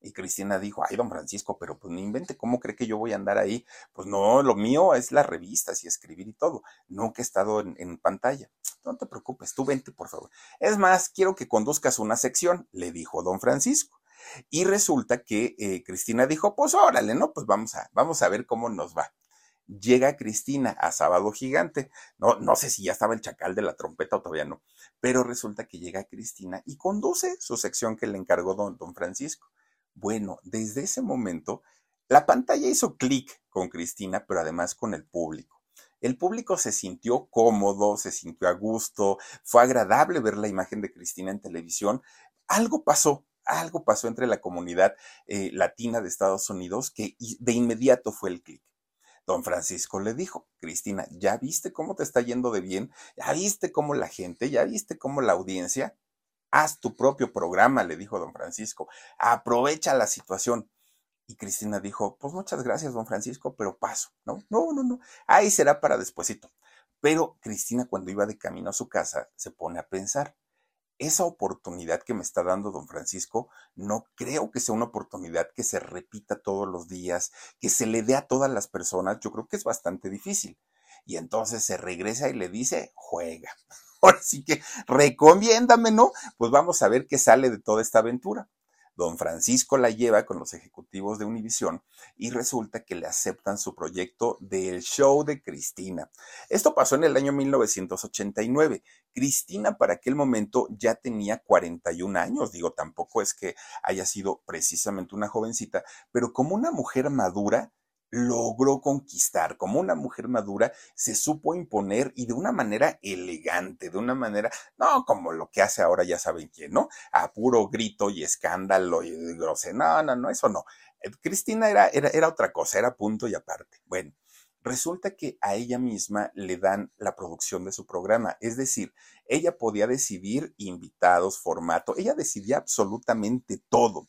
Y Cristina dijo, ay, don Francisco, pero pues no invente, ¿cómo cree que yo voy a andar ahí? Pues no, lo mío es las revistas y escribir y todo. Nunca he estado en, en, pantalla. No te preocupes, tú vente, por favor. Es más, quiero que conduzcas una sección, le dijo don Francisco. Y resulta que eh, Cristina dijo, pues órale, ¿no? Pues vamos a, vamos a ver cómo nos va. Llega Cristina a Sábado Gigante. No, no sé si ya estaba el chacal de la trompeta o todavía no. Pero resulta que llega Cristina y conduce su sección que le encargó don, don Francisco. Bueno, desde ese momento, la pantalla hizo clic con Cristina, pero además con el público. El público se sintió cómodo, se sintió a gusto, fue agradable ver la imagen de Cristina en televisión. Algo pasó, algo pasó entre la comunidad eh, latina de Estados Unidos que de inmediato fue el clic. Don Francisco le dijo, Cristina, ¿ya viste cómo te está yendo de bien? ¿Ya viste cómo la gente? ¿Ya viste cómo la audiencia? Haz tu propio programa, le dijo don Francisco. Aprovecha la situación. Y Cristina dijo, pues muchas gracias, don Francisco, pero paso. No, no, no, no. Ahí será para despuesito. Pero Cristina, cuando iba de camino a su casa, se pone a pensar, esa oportunidad que me está dando don Francisco, no creo que sea una oportunidad que se repita todos los días, que se le dé a todas las personas. Yo creo que es bastante difícil. Y entonces se regresa y le dice, juega. Ahora sí que recomiéndame, ¿no? Pues vamos a ver qué sale de toda esta aventura. Don Francisco la lleva con los ejecutivos de Univisión y resulta que le aceptan su proyecto del show de Cristina. Esto pasó en el año 1989. Cristina para aquel momento ya tenía 41 años, digo, tampoco es que haya sido precisamente una jovencita, pero como una mujer madura, logró conquistar, como una mujer madura, se supo imponer y de una manera elegante, de una manera, no como lo que hace ahora, ya saben quién, ¿no? A puro grito y escándalo y grosero. No, no, no, eso no. Eh, Cristina era, era, era otra cosa, era punto y aparte. Bueno, resulta que a ella misma le dan la producción de su programa, es decir, ella podía decidir invitados, formato, ella decidía absolutamente todo.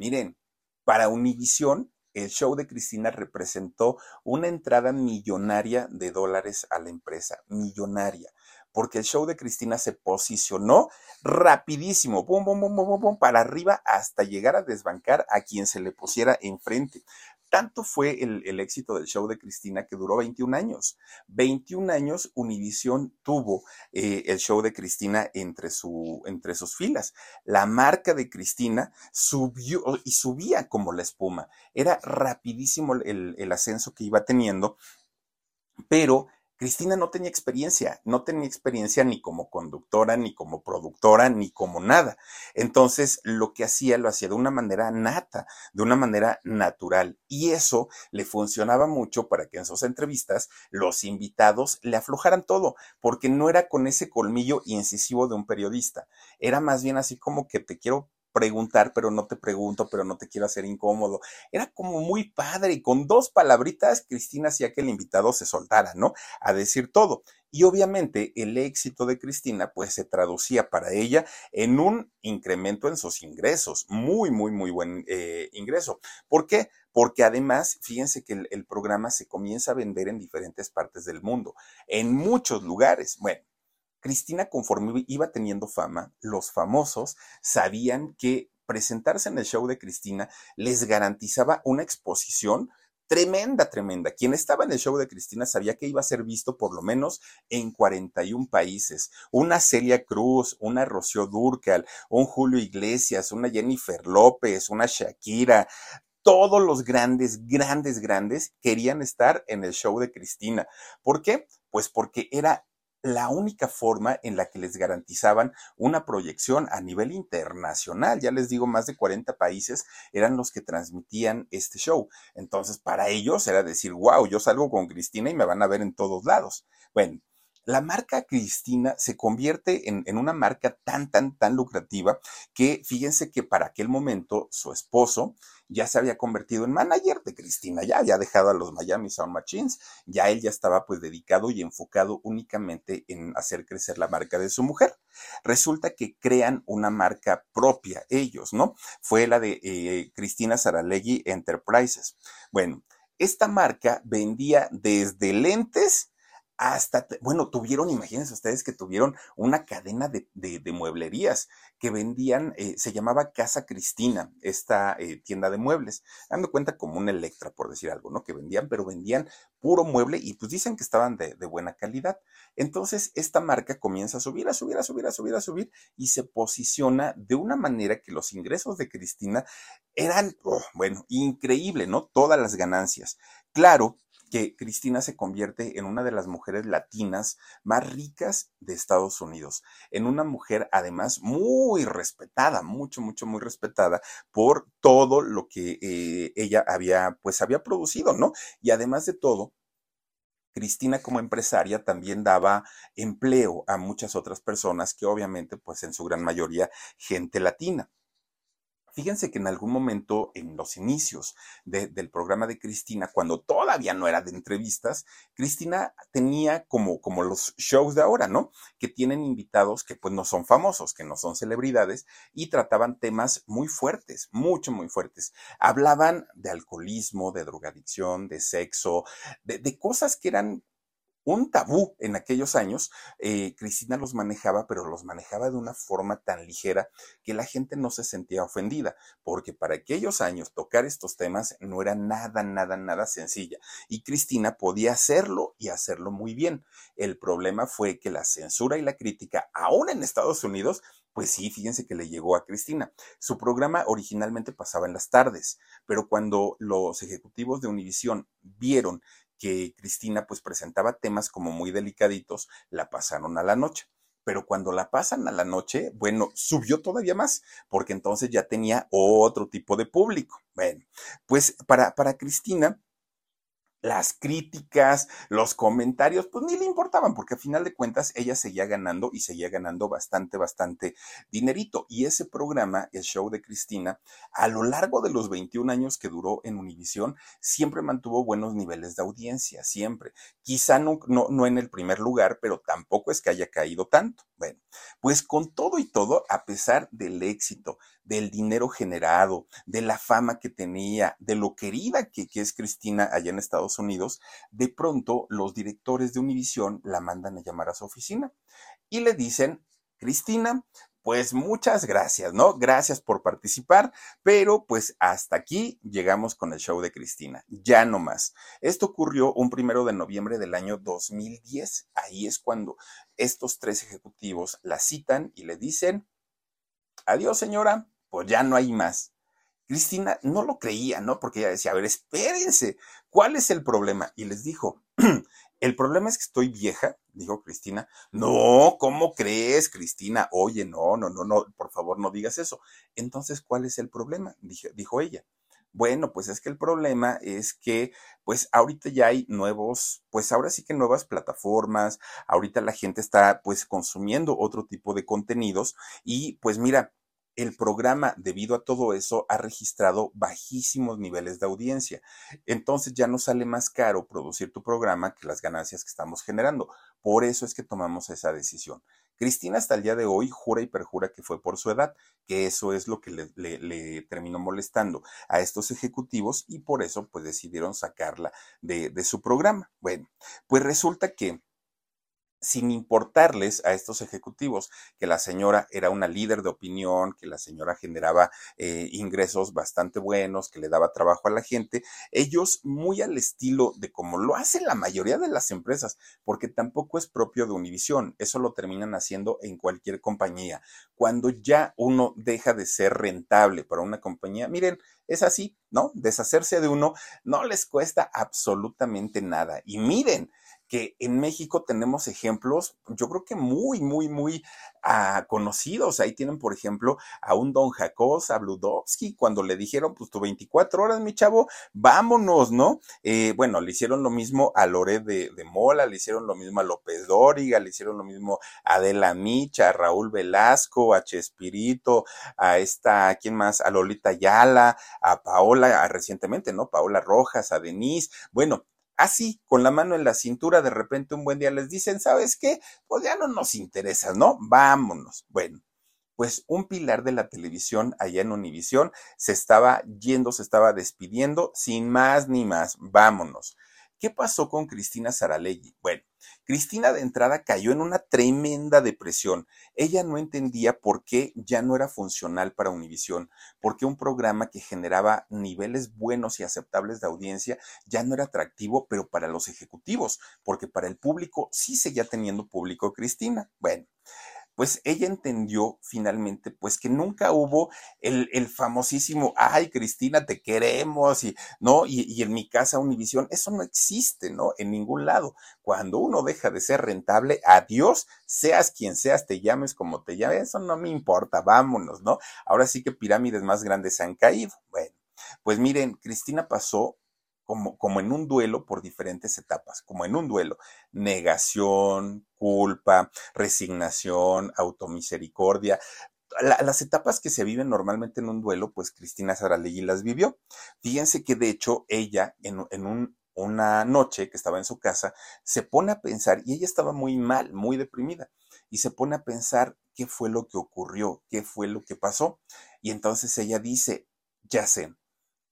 Miren, para Univision, el show de Cristina representó una entrada millonaria de dólares a la empresa, millonaria, porque el show de Cristina se posicionó rapidísimo, pum, pum, pum, pum, para arriba hasta llegar a desbancar a quien se le pusiera enfrente. Tanto fue el, éxito del show de Cristina que duró 21 años. 21 años Univision tuvo eh, el show de Cristina entre, su, entre sus filas. La marca de Cristina subió y subía como la espuma. Era rapidísimo el ascenso que iba teniendo, pero Cristina no tenía experiencia, no tenía experiencia ni como conductora, ni como productora, ni como nada. Entonces, lo que hacía lo hacía de una manera nata, de una manera natural. Y eso le funcionaba mucho para que en sus entrevistas los invitados le aflojaran todo, porque no era con ese colmillo incisivo de un periodista. Era más bien así como que te quiero preguntar, pero no te pregunto, pero no te quiero hacer incómodo. Era como muy padre y con dos palabritas Cristina hacía que el invitado se soltara, ¿no? A decir todo. Y obviamente el éxito de Cristina pues se traducía para ella en un incremento en sus ingresos, muy, muy, muy buen eh, ingreso. ¿Por qué? Porque además, fíjense que el, el programa se comienza a vender en diferentes partes del mundo, en muchos lugares. Bueno, Cristina, conforme iba teniendo fama, los famosos sabían que presentarse en el show de Cristina les garantizaba una exposición tremenda, tremenda. Quien estaba en el show de Cristina sabía que iba a ser visto por lo menos en 41 países. Una Celia Cruz, una Rocío Durcal, un Julio Iglesias, una Jennifer López, una Shakira. Todos los grandes, grandes, grandes querían estar en el show de Cristina. ¿Por qué? Pues porque era la única forma en la que les garantizaban una proyección a nivel internacional. Ya les digo, más de 40 países eran los que transmitían este show. Entonces, para ellos era decir, wow, yo salgo con Cristina y me van a ver en todos lados. Bueno, la marca Cristina se convierte en, una marca tan, tan, tan lucrativa que fíjense que para aquel momento su esposo ya se había convertido en manager de Cristina, ya había dejado a los Miami Sound Machines, ya él ya estaba pues dedicado y enfocado únicamente en hacer crecer la marca de su mujer. Resulta que crean una marca propia ellos, ¿no? Fue la de eh, Cristina Saralegui Enterprises. Bueno, esta marca vendía desde lentes hasta, bueno, tuvieron, imagínense ustedes que tuvieron una cadena de, mueblerías que vendían, eh, se llamaba Casa Cristina, esta eh, tienda de muebles, dando cuenta como un Electra, por decir algo, ¿no? Que vendían, pero vendían puro mueble y pues dicen que estaban de, buena calidad. Entonces, esta marca comienza a subir, a subir, a subir, a subir, a subir y se posiciona de una manera que los ingresos de Cristina eran, oh, bueno, increíble, ¿no? Todas las ganancias. Claro que Cristina se convierte en una de las mujeres latinas más ricas de Estados Unidos, en una mujer además muy respetada, mucho, mucho, muy respetada por todo lo que eh, ella había, pues había producido, ¿no? Y además de todo, Cristina como empresaria también daba empleo a muchas otras personas que obviamente, pues en su gran mayoría, gente latina. Fíjense que en algún momento, en los inicios del programa de Cristina, cuando todavía no era de entrevistas, Cristina tenía como, como los shows de ahora, ¿no? Que tienen invitados que pues no son famosos, que no son celebridades y trataban temas muy fuertes, mucho, muy fuertes. Hablaban de alcoholismo, de drogadicción, de sexo, de, de cosas que eran un tabú en aquellos años, eh, Cristina los manejaba, pero los manejaba de una forma tan ligera que la gente no se sentía ofendida, porque para aquellos años tocar estos temas no era nada, nada, nada sencilla. Y Cristina podía hacerlo y hacerlo muy bien. El problema fue que la censura y la crítica, aún en Estados Unidos, pues sí, fíjense que le llegó a Cristina. Su programa originalmente pasaba en las tardes, pero cuando los ejecutivos de Univisión vieron que Cristina pues presentaba temas como muy delicaditos, la pasaron a la noche. Pero cuando la pasan a la noche, bueno, subió todavía más, porque entonces ya tenía otro tipo de público. Bueno, pues para, para Cristina, las críticas, los comentarios, pues ni le importaban, porque a final de cuentas ella seguía ganando y seguía ganando bastante, bastante dinerito. Y ese programa, el show de Cristina, a lo largo de los 21 años que duró en Univisión, siempre mantuvo buenos niveles de audiencia, siempre. Quizá no, no, no en el primer lugar, pero tampoco es que haya caído tanto. Bueno, pues con todo y todo, a pesar del éxito, del dinero generado, de la fama que tenía, de lo querida que, que es Cristina allá en Estados Unidos, de pronto los directores de Univision la mandan a llamar a su oficina y le dicen, Cristina, pues muchas gracias, ¿no? Gracias por participar, pero pues hasta aquí llegamos con el show de Cristina, ya no más. Esto ocurrió un primero de noviembre del año 2010, ahí es cuando estos tres ejecutivos la citan y le dicen, adiós señora, pues ya no hay más. Cristina no lo creía, ¿no? Porque ella decía, a ver, espérense, ¿cuál es el problema? Y les dijo, el problema es que estoy vieja, dijo Cristina. No, ¿cómo crees, Cristina? Oye, no, no, no, no, por favor, no digas eso. Entonces, ¿cuál es el problema? dijo ella. Bueno, pues es que el problema es que, pues ahorita ya hay nuevos, pues ahora sí que nuevas plataformas, ahorita la gente está pues consumiendo otro tipo de contenidos y pues mira, el programa, debido a todo eso, ha registrado bajísimos niveles de audiencia. Entonces ya no sale más caro producir tu programa que las ganancias que estamos generando. Por eso es que tomamos esa decisión. Cristina hasta el día de hoy jura y perjura que fue por su edad, que eso es lo que le, terminó molestando a estos ejecutivos y por eso pues decidieron sacarla de, su programa. Bueno, pues resulta que sin importarles a estos ejecutivos que la señora era una líder de opinión, que la señora generaba eh, ingresos bastante buenos, que le daba trabajo a la gente, ellos muy al estilo de como lo hacen la mayoría de las empresas, porque tampoco es propio de Univisión, eso lo terminan haciendo en cualquier compañía. Cuando ya uno deja de ser rentable para una compañía, miren, es así, ¿no? Deshacerse de uno no les cuesta absolutamente nada. Y miren, que en México tenemos ejemplos, yo creo que muy, muy, muy ah, conocidos. Ahí tienen, por ejemplo, a un don Jacos, a Bludowski, cuando le dijeron, pues tu 24 horas, mi chavo, vámonos, ¿no? Eh, bueno, le hicieron lo mismo a Loré de, de, Mola, le hicieron lo mismo a López Dóriga, le hicieron lo mismo a Adela Micha, a Raúl Velasco, a Chespirito, a esta, ¿quién más? A Lolita Yala, a Paola, recientemente, ¿no? Paola Rojas, a Denise. Bueno, así, con la mano en la cintura, de repente un buen día les dicen, ¿sabes qué? Pues ya no nos interesa, ¿no? Vámonos. Bueno, pues un pilar de la televisión allá en Univisión se estaba yendo, se estaba despidiendo, sin más ni más, vámonos. ¿Qué pasó con Cristina Saralegui? Bueno, Cristina de entrada cayó en una tremenda depresión. Ella no entendía por qué ya no era funcional para Univisión, por qué un programa que generaba niveles buenos y aceptables de audiencia ya no era atractivo, pero para los ejecutivos, porque para el público sí seguía teniendo público Cristina. Bueno, pues ella entendió finalmente pues que nunca hubo el, el famosísimo, ay Cristina, te queremos y no, y, y, en mi casa Univisión, eso no existe, ¿no? En ningún lado. Cuando uno deja de ser rentable, adiós, seas quien seas, te llames como te llames, eso no me importa, vámonos, ¿no? Ahora sí que pirámides más grandes han caído. Bueno, pues miren, Cristina pasó como, como, en un duelo por diferentes etapas, como en un duelo, negación, culpa, resignación, automisericordia. La, las etapas que se viven normalmente en un duelo, pues Cristina Saralegui las vivió. Fíjense que de hecho ella en, en un, una noche que estaba en su casa, se pone a pensar, y ella estaba muy mal, muy deprimida, y se pone a pensar qué fue lo que ocurrió, qué fue lo que pasó. Y entonces ella dice, ya sé,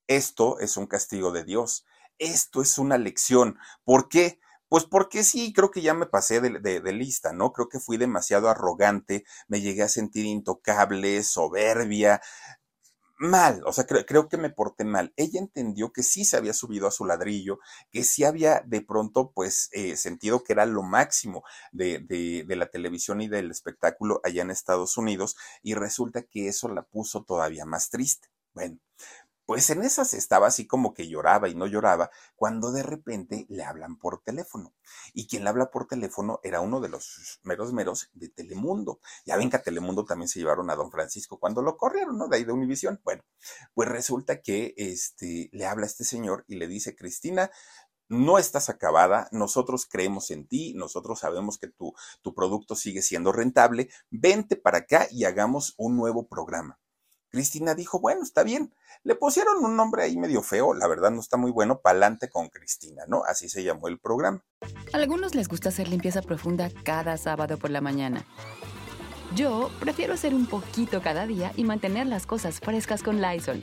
esto es un castigo de Dios. Esto es una lección. ¿Por qué? Pues porque sí, creo que ya me pasé de, lista, ¿no? Creo que fui demasiado arrogante, me llegué a sentir intocable, soberbia, mal, o sea, creo, creo que me porté mal. Ella entendió que sí se había subido a su ladrillo, que sí había de pronto, pues, eh, sentido que era lo máximo de, de, de la televisión y del espectáculo allá en Estados Unidos, y resulta que eso la puso todavía más triste. Bueno, pues en esas estaba así como que lloraba y no lloraba, cuando de repente le hablan por teléfono. Y quien le habla por teléfono era uno de los meros meros de Telemundo. Ya ven que a Telemundo también se llevaron a don Francisco cuando lo corrieron, ¿no? De ahí de Univisión. Bueno, pues resulta que este, le habla a este señor y le dice, Cristina, no estás acabada, nosotros creemos en ti, nosotros sabemos que tu, tu producto sigue siendo rentable, vente para acá y hagamos un nuevo programa. Cristina dijo, bueno, está bien. Le pusieron un nombre ahí medio feo, la verdad no está muy bueno, Palante con Cristina, ¿no? Así se llamó el programa. A algunos les gusta hacer limpieza profunda cada sábado por la mañana. Yo prefiero hacer un poquito cada día y mantener las cosas frescas con Lysol.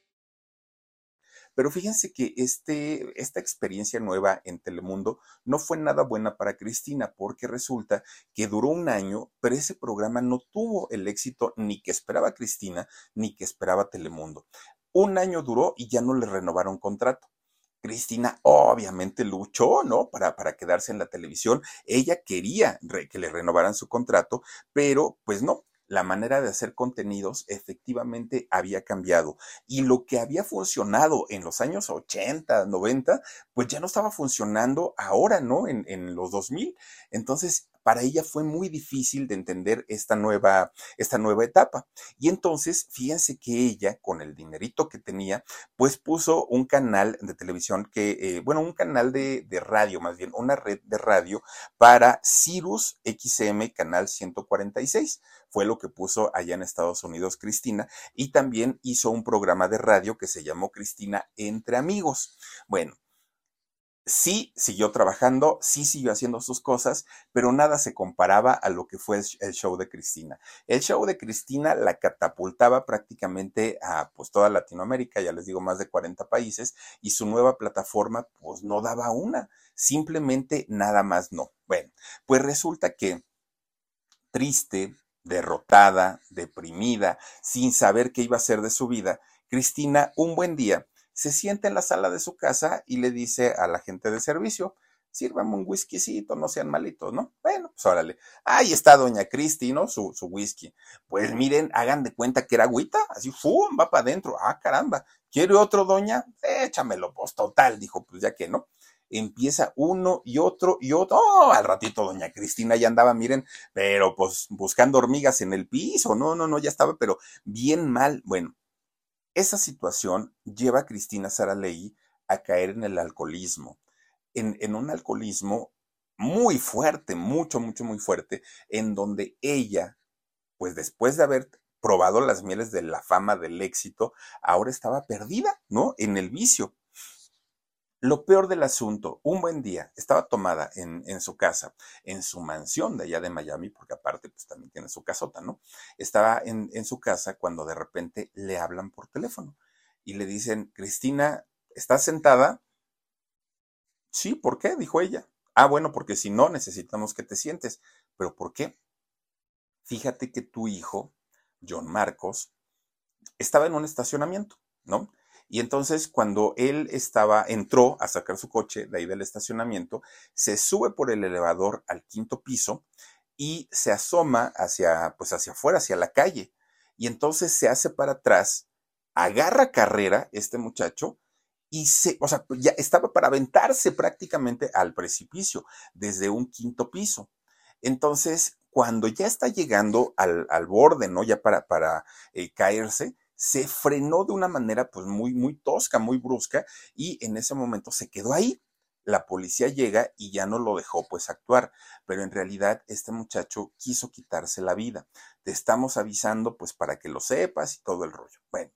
Pero fíjense que este, esta experiencia nueva en Telemundo no fue nada buena para Cristina, porque resulta que duró un año, pero ese programa no tuvo el éxito ni que esperaba Cristina, ni que esperaba Telemundo. Un año duró y ya no le renovaron contrato. Cristina obviamente luchó, ¿no? Para, para quedarse en la televisión. Ella quería que le renovaran su contrato, pero pues no, la manera de hacer contenidos efectivamente había cambiado y lo que había funcionado en los años 80, 90, pues ya no estaba funcionando ahora, ¿no? En, en los 2000. Entonces, para ella fue muy difícil de entender esta nueva, esta nueva etapa. Y entonces, fíjense que ella, con el dinerito que tenía, pues puso un canal de televisión que, eh, bueno, un canal de, de, radio, más bien, una red de radio para Cirrus XM Canal 146. Fue lo que puso allá en Estados Unidos Cristina y también hizo un programa de radio que se llamó Cristina entre amigos. Bueno, sí siguió trabajando, sí siguió haciendo sus cosas, pero nada se comparaba a lo que fue el show de Cristina. El show de Cristina la catapultaba prácticamente a pues toda Latinoamérica, ya les digo, más de 40 países, y su nueva plataforma pues no daba una, simplemente nada más no. Bueno, pues resulta que triste, derrotada, deprimida, sin saber qué iba a hacer de su vida, Cristina un buen día se sienta en la sala de su casa y le dice a la gente de servicio, sírvame un whiskycito, no sean malitos, ¿no? Bueno, pues órale. Ahí está doña Cristi, ¿no? Su, su whisky. Pues miren, hagan de cuenta que era agüita, así, ¡fum! va para adentro. Ah, caramba. ¿Quiere otro, doña? Échamelo, pues total, dijo, pues ya que no. Empieza uno y otro y otro. Oh, al ratito doña Cristina ya andaba, miren, pero pues buscando hormigas en el piso. No, no, no, ya estaba, pero bien mal. Bueno, esa situación lleva a Cristina Saralegui a caer en el alcoholismo, en, un alcoholismo muy fuerte, mucho, mucho, muy fuerte, en donde ella, pues después de haber probado las mieles de la fama, del éxito, ahora estaba perdida, ¿no? En el vicio. Lo peor del asunto, un buen día, estaba tomada en, su casa, en su mansión de allá de Miami, porque aparte pues también tiene su casota, ¿no? Estaba en, en su casa cuando de repente le hablan por teléfono y le dicen, Cristina, ¿estás sentada? Sí, ¿por qué? Dijo ella. Ah, bueno, porque si no, necesitamos que te sientes. ¿Pero por qué? Fíjate que tu hijo, John Marcos, estaba en un estacionamiento, ¿no? Y entonces cuando él estaba, entró a sacar su coche de ahí del estacionamiento, se sube por el elevador al quinto piso y se asoma hacia, pues hacia afuera, hacia la calle. Y entonces se hace para atrás, agarra carrera este muchacho y se, o sea, ya estaba para aventarse prácticamente al precipicio desde un quinto piso. Entonces, cuando ya está llegando al, al borde, ¿no? Ya para, para eh, caerse, se frenó de una manera pues muy, muy tosca, muy brusca y en ese momento se quedó ahí. La policía llega y ya no lo dejó pues actuar, pero en realidad este muchacho quiso quitarse la vida. Te estamos avisando pues para que lo sepas y todo el rollo. Bueno,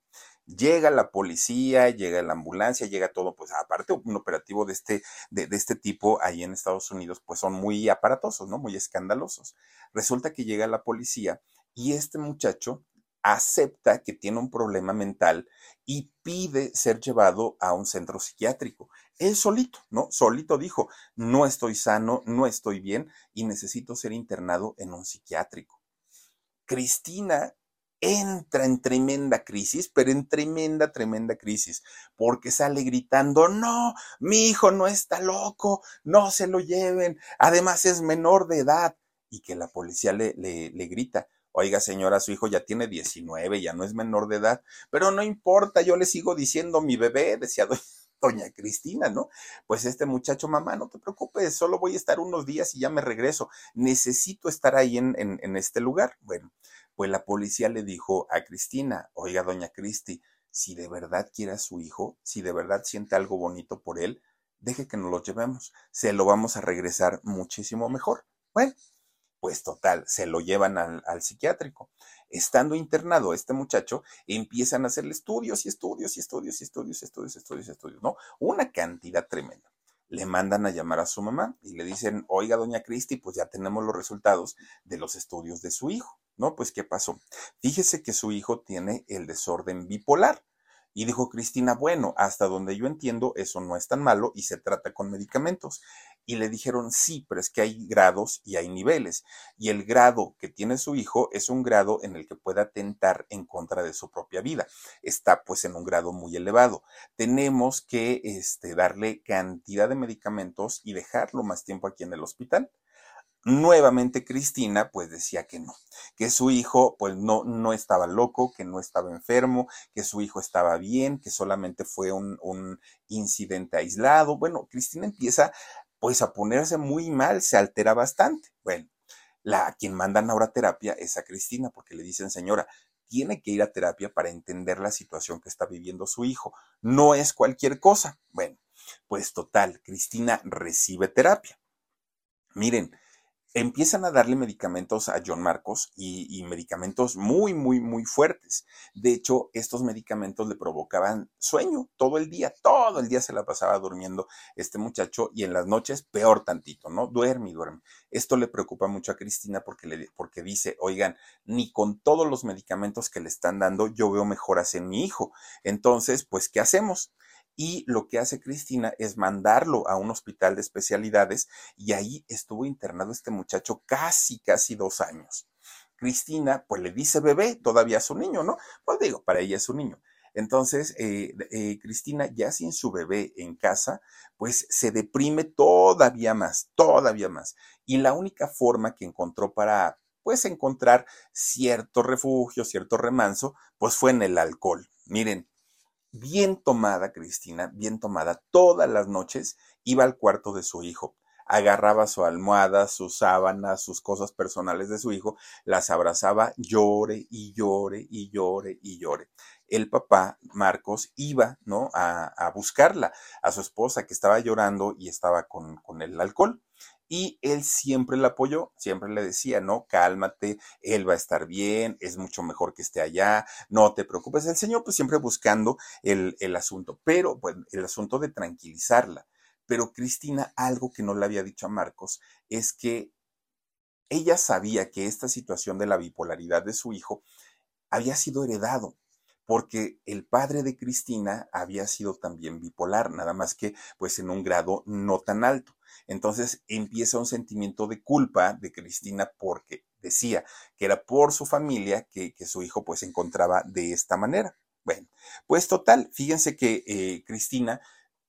llega la policía, llega la ambulancia, llega todo, pues aparte un operativo de este, de, de, este tipo ahí en Estados Unidos, pues son muy aparatosos, ¿no? Muy escandalosos. Resulta que llega la policía y este muchacho acepta que tiene un problema mental y pide ser llevado a un centro psiquiátrico. Él solito, ¿no? Solito dijo, no estoy sano, no estoy bien y necesito ser internado en un psiquiátrico. Cristina entra en tremenda crisis, pero en tremenda, tremenda crisis, porque sale gritando, no, mi hijo no está loco, no se lo lleven, además es menor de edad, y que la policía le, le, le grita, Oiga, señora, su hijo ya tiene 19, ya no es menor de edad, pero no importa, yo le sigo diciendo mi bebé, decía doña Cristina, ¿no? Pues este muchacho, mamá, no te preocupes, solo voy a estar unos días y ya me regreso. Necesito estar ahí en, en, en este lugar. Bueno, pues la policía le dijo a Cristina, oiga, doña Cristi, si de verdad quiere a su hijo, si de verdad siente algo bonito por él, deje que nos lo llevemos, se lo vamos a regresar muchísimo mejor. Bueno, pues total, se lo llevan al, psiquiátrico. Estando internado este muchacho, empiezan a hacerle estudios y estudios y estudios y estudios y estudios y estudios estudios, ¿no? Una cantidad tremenda. Le mandan a llamar a su mamá y le dicen, oiga, doña Cristi, pues ya tenemos los resultados de los estudios de su hijo, ¿no? Pues, ¿qué pasó? Fíjese que su hijo tiene el desorden bipolar. Y dijo Cristina, bueno, hasta donde yo entiendo, eso no es tan malo y se trata con medicamentos. Y le dijeron, sí, pero es que hay grados y hay niveles. Y el grado que tiene su hijo es un grado en el que puede atentar en contra de su propia vida. Está pues en un grado muy elevado. Tenemos que este, darle cantidad de medicamentos y dejarlo más tiempo aquí en el hospital. Nuevamente Cristina pues decía que no, que su hijo pues no, no estaba loco, que no estaba enfermo, que su hijo estaba bien, que solamente fue un, un incidente aislado. Bueno, Cristina empieza pues a ponerse muy mal, se altera bastante. Bueno, la quien manda ahora terapia es a Cristina porque le dicen, señora, tiene que ir a terapia para entender la situación que está viviendo su hijo. No es cualquier cosa. Bueno, pues total, Cristina recibe terapia. Miren, empiezan a darle medicamentos a John Marcos y, medicamentos muy, muy, muy fuertes. De hecho, estos medicamentos le provocaban sueño todo el día, todo el día se la pasaba durmiendo este muchacho y en las noches peor tantito, ¿no? Duerme y duerme. Esto le preocupa mucho a Cristina porque, le, porque dice, oigan, ni con todos los medicamentos que le están dando yo veo mejoras en mi hijo. Entonces, pues, ¿qué hacemos? Y lo que hace Cristina es mandarlo a un hospital de especialidades y ahí estuvo internado este muchacho casi, casi dos años. Cristina, pues le dice bebé, todavía es un niño, ¿no? Pues digo, para ella es un niño. Entonces, eh, eh, Cristina, ya sin su bebé en casa, pues se deprime todavía más, todavía más. Y la única forma que encontró para, pues, encontrar cierto refugio, cierto remanso, pues fue en el alcohol. Miren, bien tomada, Cristina, bien tomada, todas las noches iba al cuarto de su hijo, agarraba su almohada, sus sábanas, sus cosas personales de su hijo, las abrazaba, llore y llore y llore y llore. El papá, Marcos, iba, ¿no? A, a buscarla, a su esposa que estaba llorando y estaba con, con el alcohol y él siempre la apoyó, siempre le decía, no, cálmate, él va a estar bien, es mucho mejor que esté allá, no te preocupes. El Señor pues siempre buscando el, el asunto, pero el asunto de tranquilizarla. Pero Cristina, algo que no le había dicho a Marcos, es que ella sabía que esta situación de la bipolaridad de su hijo había sido heredado porque el padre de Cristina había sido también bipolar, nada más que pues en un grado no tan alto. Entonces empieza un sentimiento de culpa de Cristina porque decía que era por su familia que, su hijo pues se encontraba de esta manera. Bueno, pues total, fíjense que eh, Cristina,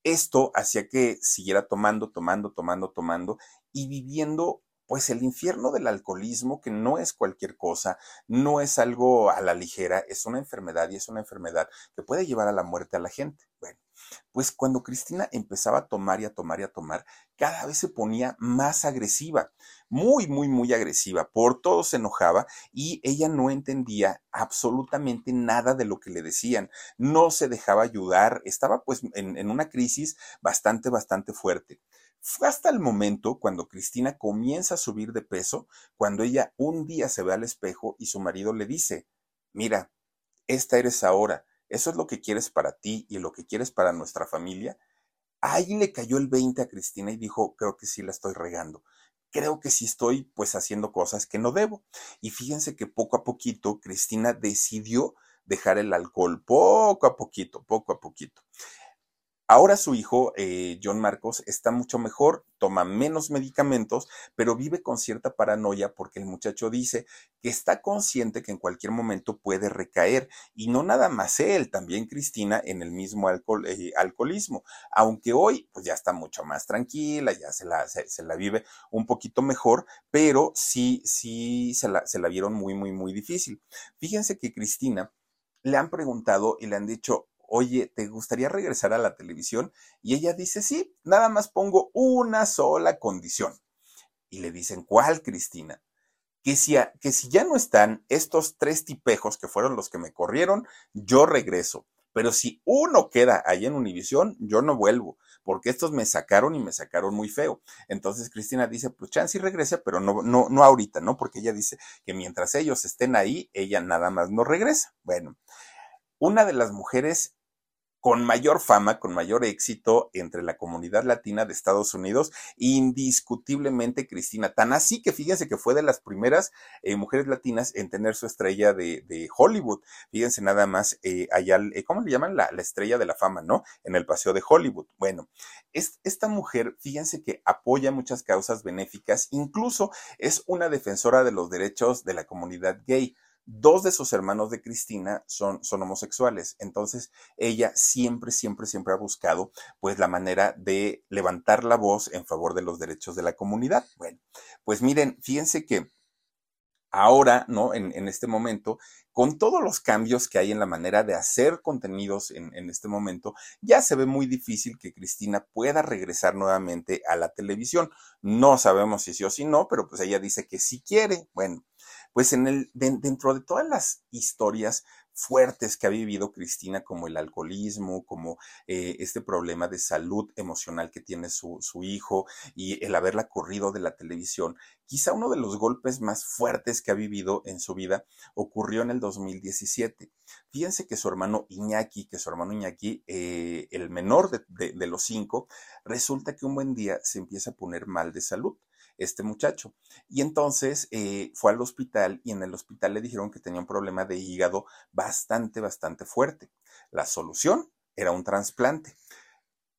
esto hacía que siguiera tomando, tomando, tomando, tomando y viviendo pues el infierno del alcoholismo, que no es cualquier cosa, no es algo a la ligera, es una enfermedad y es una enfermedad que puede llevar a la muerte a la gente. Bueno, pues cuando Cristina empezaba a tomar y a tomar y a tomar, cada vez se ponía más agresiva, muy, muy, muy agresiva, por todo se enojaba y ella no entendía absolutamente nada de lo que le decían, no se dejaba ayudar, estaba pues en, una crisis bastante, bastante fuerte. Fue hasta el momento cuando Cristina comienza a subir de peso, cuando ella un día se ve al espejo y su marido le dice, mira, esta eres ahora, eso es lo que quieres para ti y lo que quieres para nuestra familia. Ahí le cayó el 20 a Cristina y dijo, creo que sí la estoy regando. Creo que sí estoy pues haciendo cosas que no debo. Y fíjense que poco a poquito Cristina decidió dejar el alcohol, poco a poquito, poco a poquito. Ahora su hijo, eh, John Marcos, está mucho mejor, toma menos medicamentos, pero vive con cierta paranoia porque el muchacho dice que está consciente que en cualquier momento puede recaer. Y no nada más él, también Cristina en el mismo alcohol, eh, alcoholismo. Aunque hoy pues ya está mucho más tranquila, ya se la, se, la vive un poquito mejor, pero sí, sí se la, se la vieron muy, muy, muy difícil. Fíjense que Cristina le han preguntado y le han dicho, oye, ¿te gustaría regresar a la televisión? Y ella dice, sí, nada más pongo una sola condición. Y le dicen, ¿cuál, Cristina? Que si, que si ya no están estos tres tipejos que fueron los que me corrieron, yo regreso. Pero si uno queda ahí en Univisión, yo no vuelvo, porque estos me sacaron y me sacaron muy feo. Entonces Cristina dice, pues chance y regrese, pero no, no, no ahorita, ¿no? Porque ella dice que mientras ellos estén ahí, ella nada más no regresa. Bueno, una de las mujeres con mayor fama, con mayor éxito entre la comunidad latina de Estados Unidos, indiscutiblemente Cristina. Tan así que fíjense que fue de las primeras eh, mujeres latinas en tener su estrella de, Hollywood. Fíjense nada más eh, allá, eh, ¿cómo le llaman? La, estrella de la fama, ¿no? En el Paseo de Hollywood. Bueno, esta mujer, fíjense que apoya muchas causas benéficas, incluso es una defensora de los derechos de la comunidad gay dos de sus hermanos de Cristina son, son homosexuales. Entonces, ella siempre, siempre, siempre ha buscado pues la manera de levantar la voz en favor de los derechos de la comunidad. Bueno, pues miren, fíjense que ahora, ¿no? En, en, este momento, con todos los cambios que hay en la manera de hacer contenidos en, en, este momento, ya se ve muy difícil que Cristina pueda regresar nuevamente a la televisión. No sabemos si sí o si no, pero pues ella dice que sí quiere. Bueno, pues en el, dentro de todas las historias fuertes que ha vivido Cristina, como el alcoholismo, como eh, este problema de salud emocional que tiene su, su hijo y el haberla corrido de la televisión, quizá uno de los golpes más fuertes que ha vivido en su vida ocurrió en el 2017. Fíjense que su hermano Iñaki, que su hermano Iñaki, eh, el menor de, de los cinco, resulta que un buen día se empieza a poner mal de salud este muchacho. Y entonces eh, fue al hospital y en el hospital le dijeron que tenía un problema de hígado bastante, bastante fuerte. La solución era un trasplante.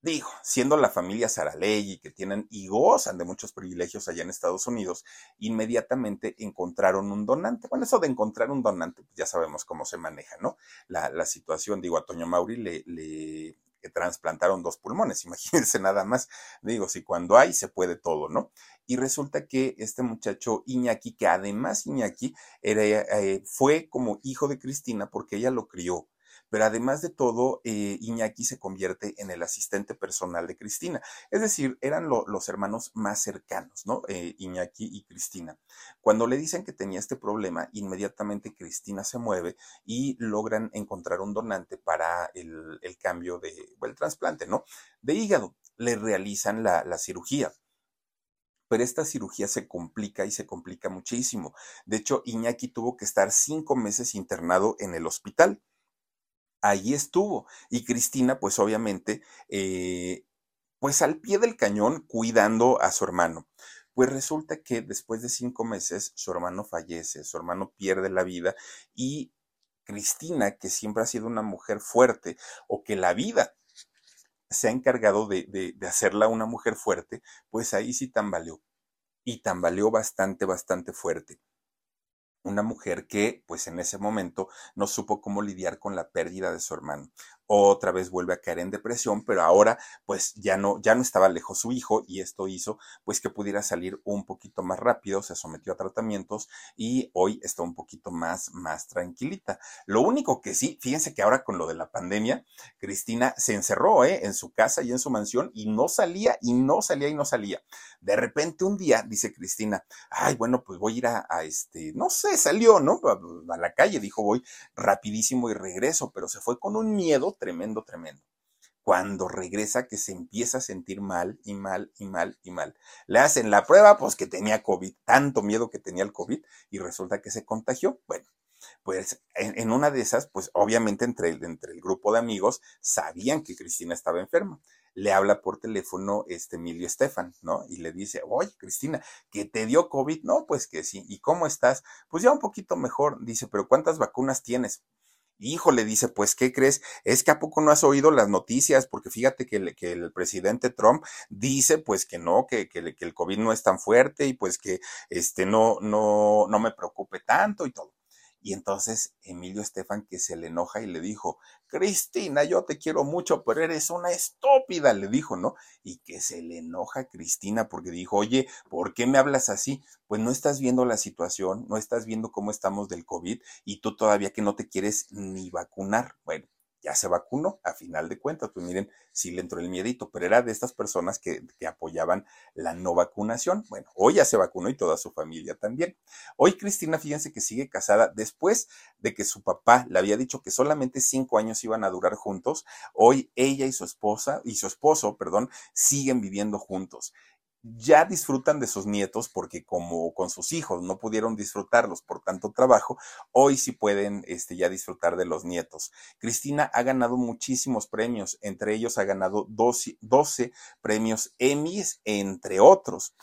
Digo, siendo la familia Saralegui, que tienen y gozan de muchos privilegios allá en Estados Unidos, inmediatamente encontraron un donante. Bueno, eso de encontrar un donante, pues ya sabemos cómo se maneja, ¿no? La, la situación, digo, a Toño Mauri le, le que transplantaron dos pulmones, imagínense nada más, digo, si cuando hay se puede todo, ¿no? Y resulta que este muchacho Iñaki, que además Iñaki era, eh, fue como hijo de Cristina porque ella lo crió, pero además de todo, eh, Iñaki se convierte en el asistente personal de Cristina. Es decir, eran los hermanos más cercanos, ¿no? Eh, Iñaki y Cristina. Cuando le dicen que tenía este problema, inmediatamente Cristina se mueve y logran encontrar un donante para el, cambio de, el trasplante, ¿no? De hígado. Le realizan la, la cirugía pero esta cirugía se complica y se complica muchísimo. De hecho, Iñaki tuvo que estar cinco meses internado en el hospital allí estuvo. Y Cristina, pues obviamente, eh, pues al pie del cañón cuidando a su hermano. Pues resulta que después de cinco meses su hermano fallece, su hermano pierde la vida y Cristina, que siempre ha sido una mujer fuerte o que la vida se ha encargado de, de hacerla una mujer fuerte, pues ahí sí tambaleó. Y tambaleó bastante, bastante fuerte una mujer que, pues en ese momento, no supo cómo lidiar con la pérdida de su hermano otra vez vuelve a caer en depresión, pero ahora pues ya no, ya no estaba lejos su hijo y esto hizo pues que pudiera salir un poquito más rápido, se sometió a tratamientos y hoy está un poquito más, más tranquilita. Lo único que sí, fíjense que ahora con lo de la pandemia, Cristina se encerró ¿eh? en su casa y en su mansión y no salía y no salía y no salía. De repente un día, dice Cristina, ay, bueno, pues voy a ir a, este, no sé, salió, ¿no? A la calle, dijo, voy rapidísimo y regreso, pero se fue con un miedo tremendo, tremendo. Cuando regresa que se empieza a sentir mal y mal y mal y mal. Le hacen la prueba, pues que tenía COVID, tanto miedo que tenía el COVID y resulta que se contagió. Bueno, pues en, una de esas, pues obviamente entre el, grupo de amigos sabían que Cristina estaba enferma. Le habla por teléfono este Emilio Estefan, ¿no? Y le dice, oye, Cristina, ¿que te dio COVID? No, pues que sí. ¿Y cómo estás? Pues ya un poquito mejor. Dice, pero ¿cuántas vacunas tienes? Híjole, dice, pues, ¿qué crees? Es que a poco no has oído las noticias, porque fíjate que el, que el presidente Trump dice, pues, que no, que, que, que, el COVID no es tan fuerte y pues que este no, no, no me preocupe tanto y todo. Y entonces Emilio Estefan que se le enoja y le dijo, Cristina, yo te quiero mucho, pero eres una estúpida, le dijo, ¿no? Y que se le enoja a Cristina porque dijo, oye, ¿por qué me hablas así? Pues no estás viendo la situación, no estás viendo cómo estamos del COVID y tú todavía que no te quieres ni vacunar. Bueno, ya se vacunó, a final de cuentas, pues miren, sí le entró el miedito, pero era de estas personas que, que, apoyaban la no vacunación. Bueno, hoy ya se vacunó y toda su familia también. Hoy Cristina, fíjense que sigue casada después de que su papá le había dicho que solamente cinco años iban a durar juntos. Hoy ella y su esposa, y su esposo, perdón, siguen viviendo juntos ya disfrutan de sus nietos porque como con sus hijos no pudieron disfrutarlos por tanto trabajo, hoy sí pueden este, ya disfrutar de los nietos. Cristina ha ganado muchísimos premios, entre ellos ha ganado 12, 12 premios Emmys, entre otros.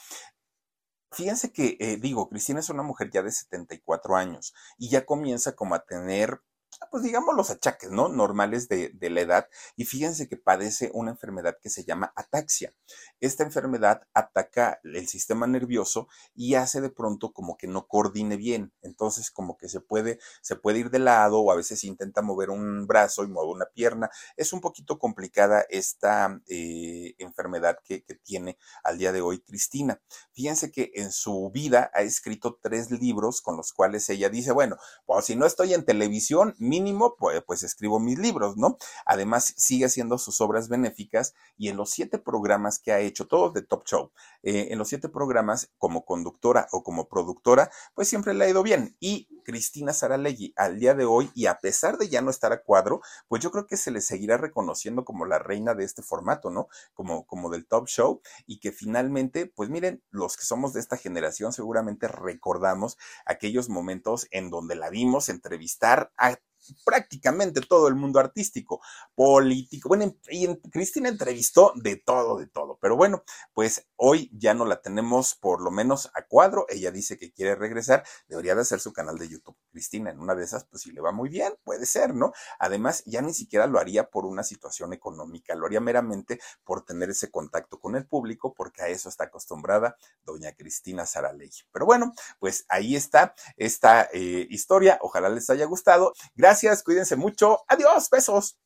Fíjense que, eh, digo, Cristina es una mujer ya de 74 años y ya comienza como a tener pues digamos los achaques, ¿no? Normales de, de, la edad. Y fíjense que padece una enfermedad que se llama ataxia. Esta enfermedad ataca el sistema nervioso y hace de pronto como que no coordine bien. Entonces como que se puede, se puede ir de lado o a veces intenta mover un brazo y mueve una pierna. Es un poquito complicada esta eh, enfermedad que, que tiene al día de hoy Cristina. Fíjense que en su vida ha escrito tres libros con los cuales ella dice, bueno, pues si no estoy en televisión, mínimo, pues, pues, escribo mis libros, ¿no? Además, sigue haciendo sus obras benéficas y en los siete programas que ha hecho, todos de Top Show, eh, en los siete programas como conductora o como productora, pues siempre le ha ido bien. Y Cristina Saralegui al día de hoy y a pesar de ya no estar a cuadro, pues yo creo que se le seguirá reconociendo como la reina de este formato, ¿no? Como, como del top show y que finalmente, pues miren, los que somos de esta generación seguramente recordamos aquellos momentos en donde la vimos entrevistar a prácticamente todo el mundo artístico, político. Bueno, y Cristina entrevistó de todo, de todo. Pero bueno, pues hoy ya no la tenemos por lo menos a cuadro. Ella dice que quiere regresar. Debería de hacer su canal de YouTube. Cristina, en una de esas, pues si le va muy bien, puede ser, ¿no? Además, ya ni siquiera lo haría por una situación económica, lo haría meramente por tener ese contacto con el público, porque a eso está acostumbrada doña Cristina Saraley. Pero bueno, pues ahí está esta eh, historia. Ojalá les haya gustado. Gracias Gracias, cuídense mucho. Adiós, besos.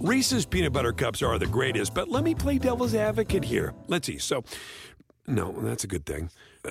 Reese's peanut butter cups are the greatest, but let me play devil's advocate here. Let's see. So, no, that's a good thing. Uh,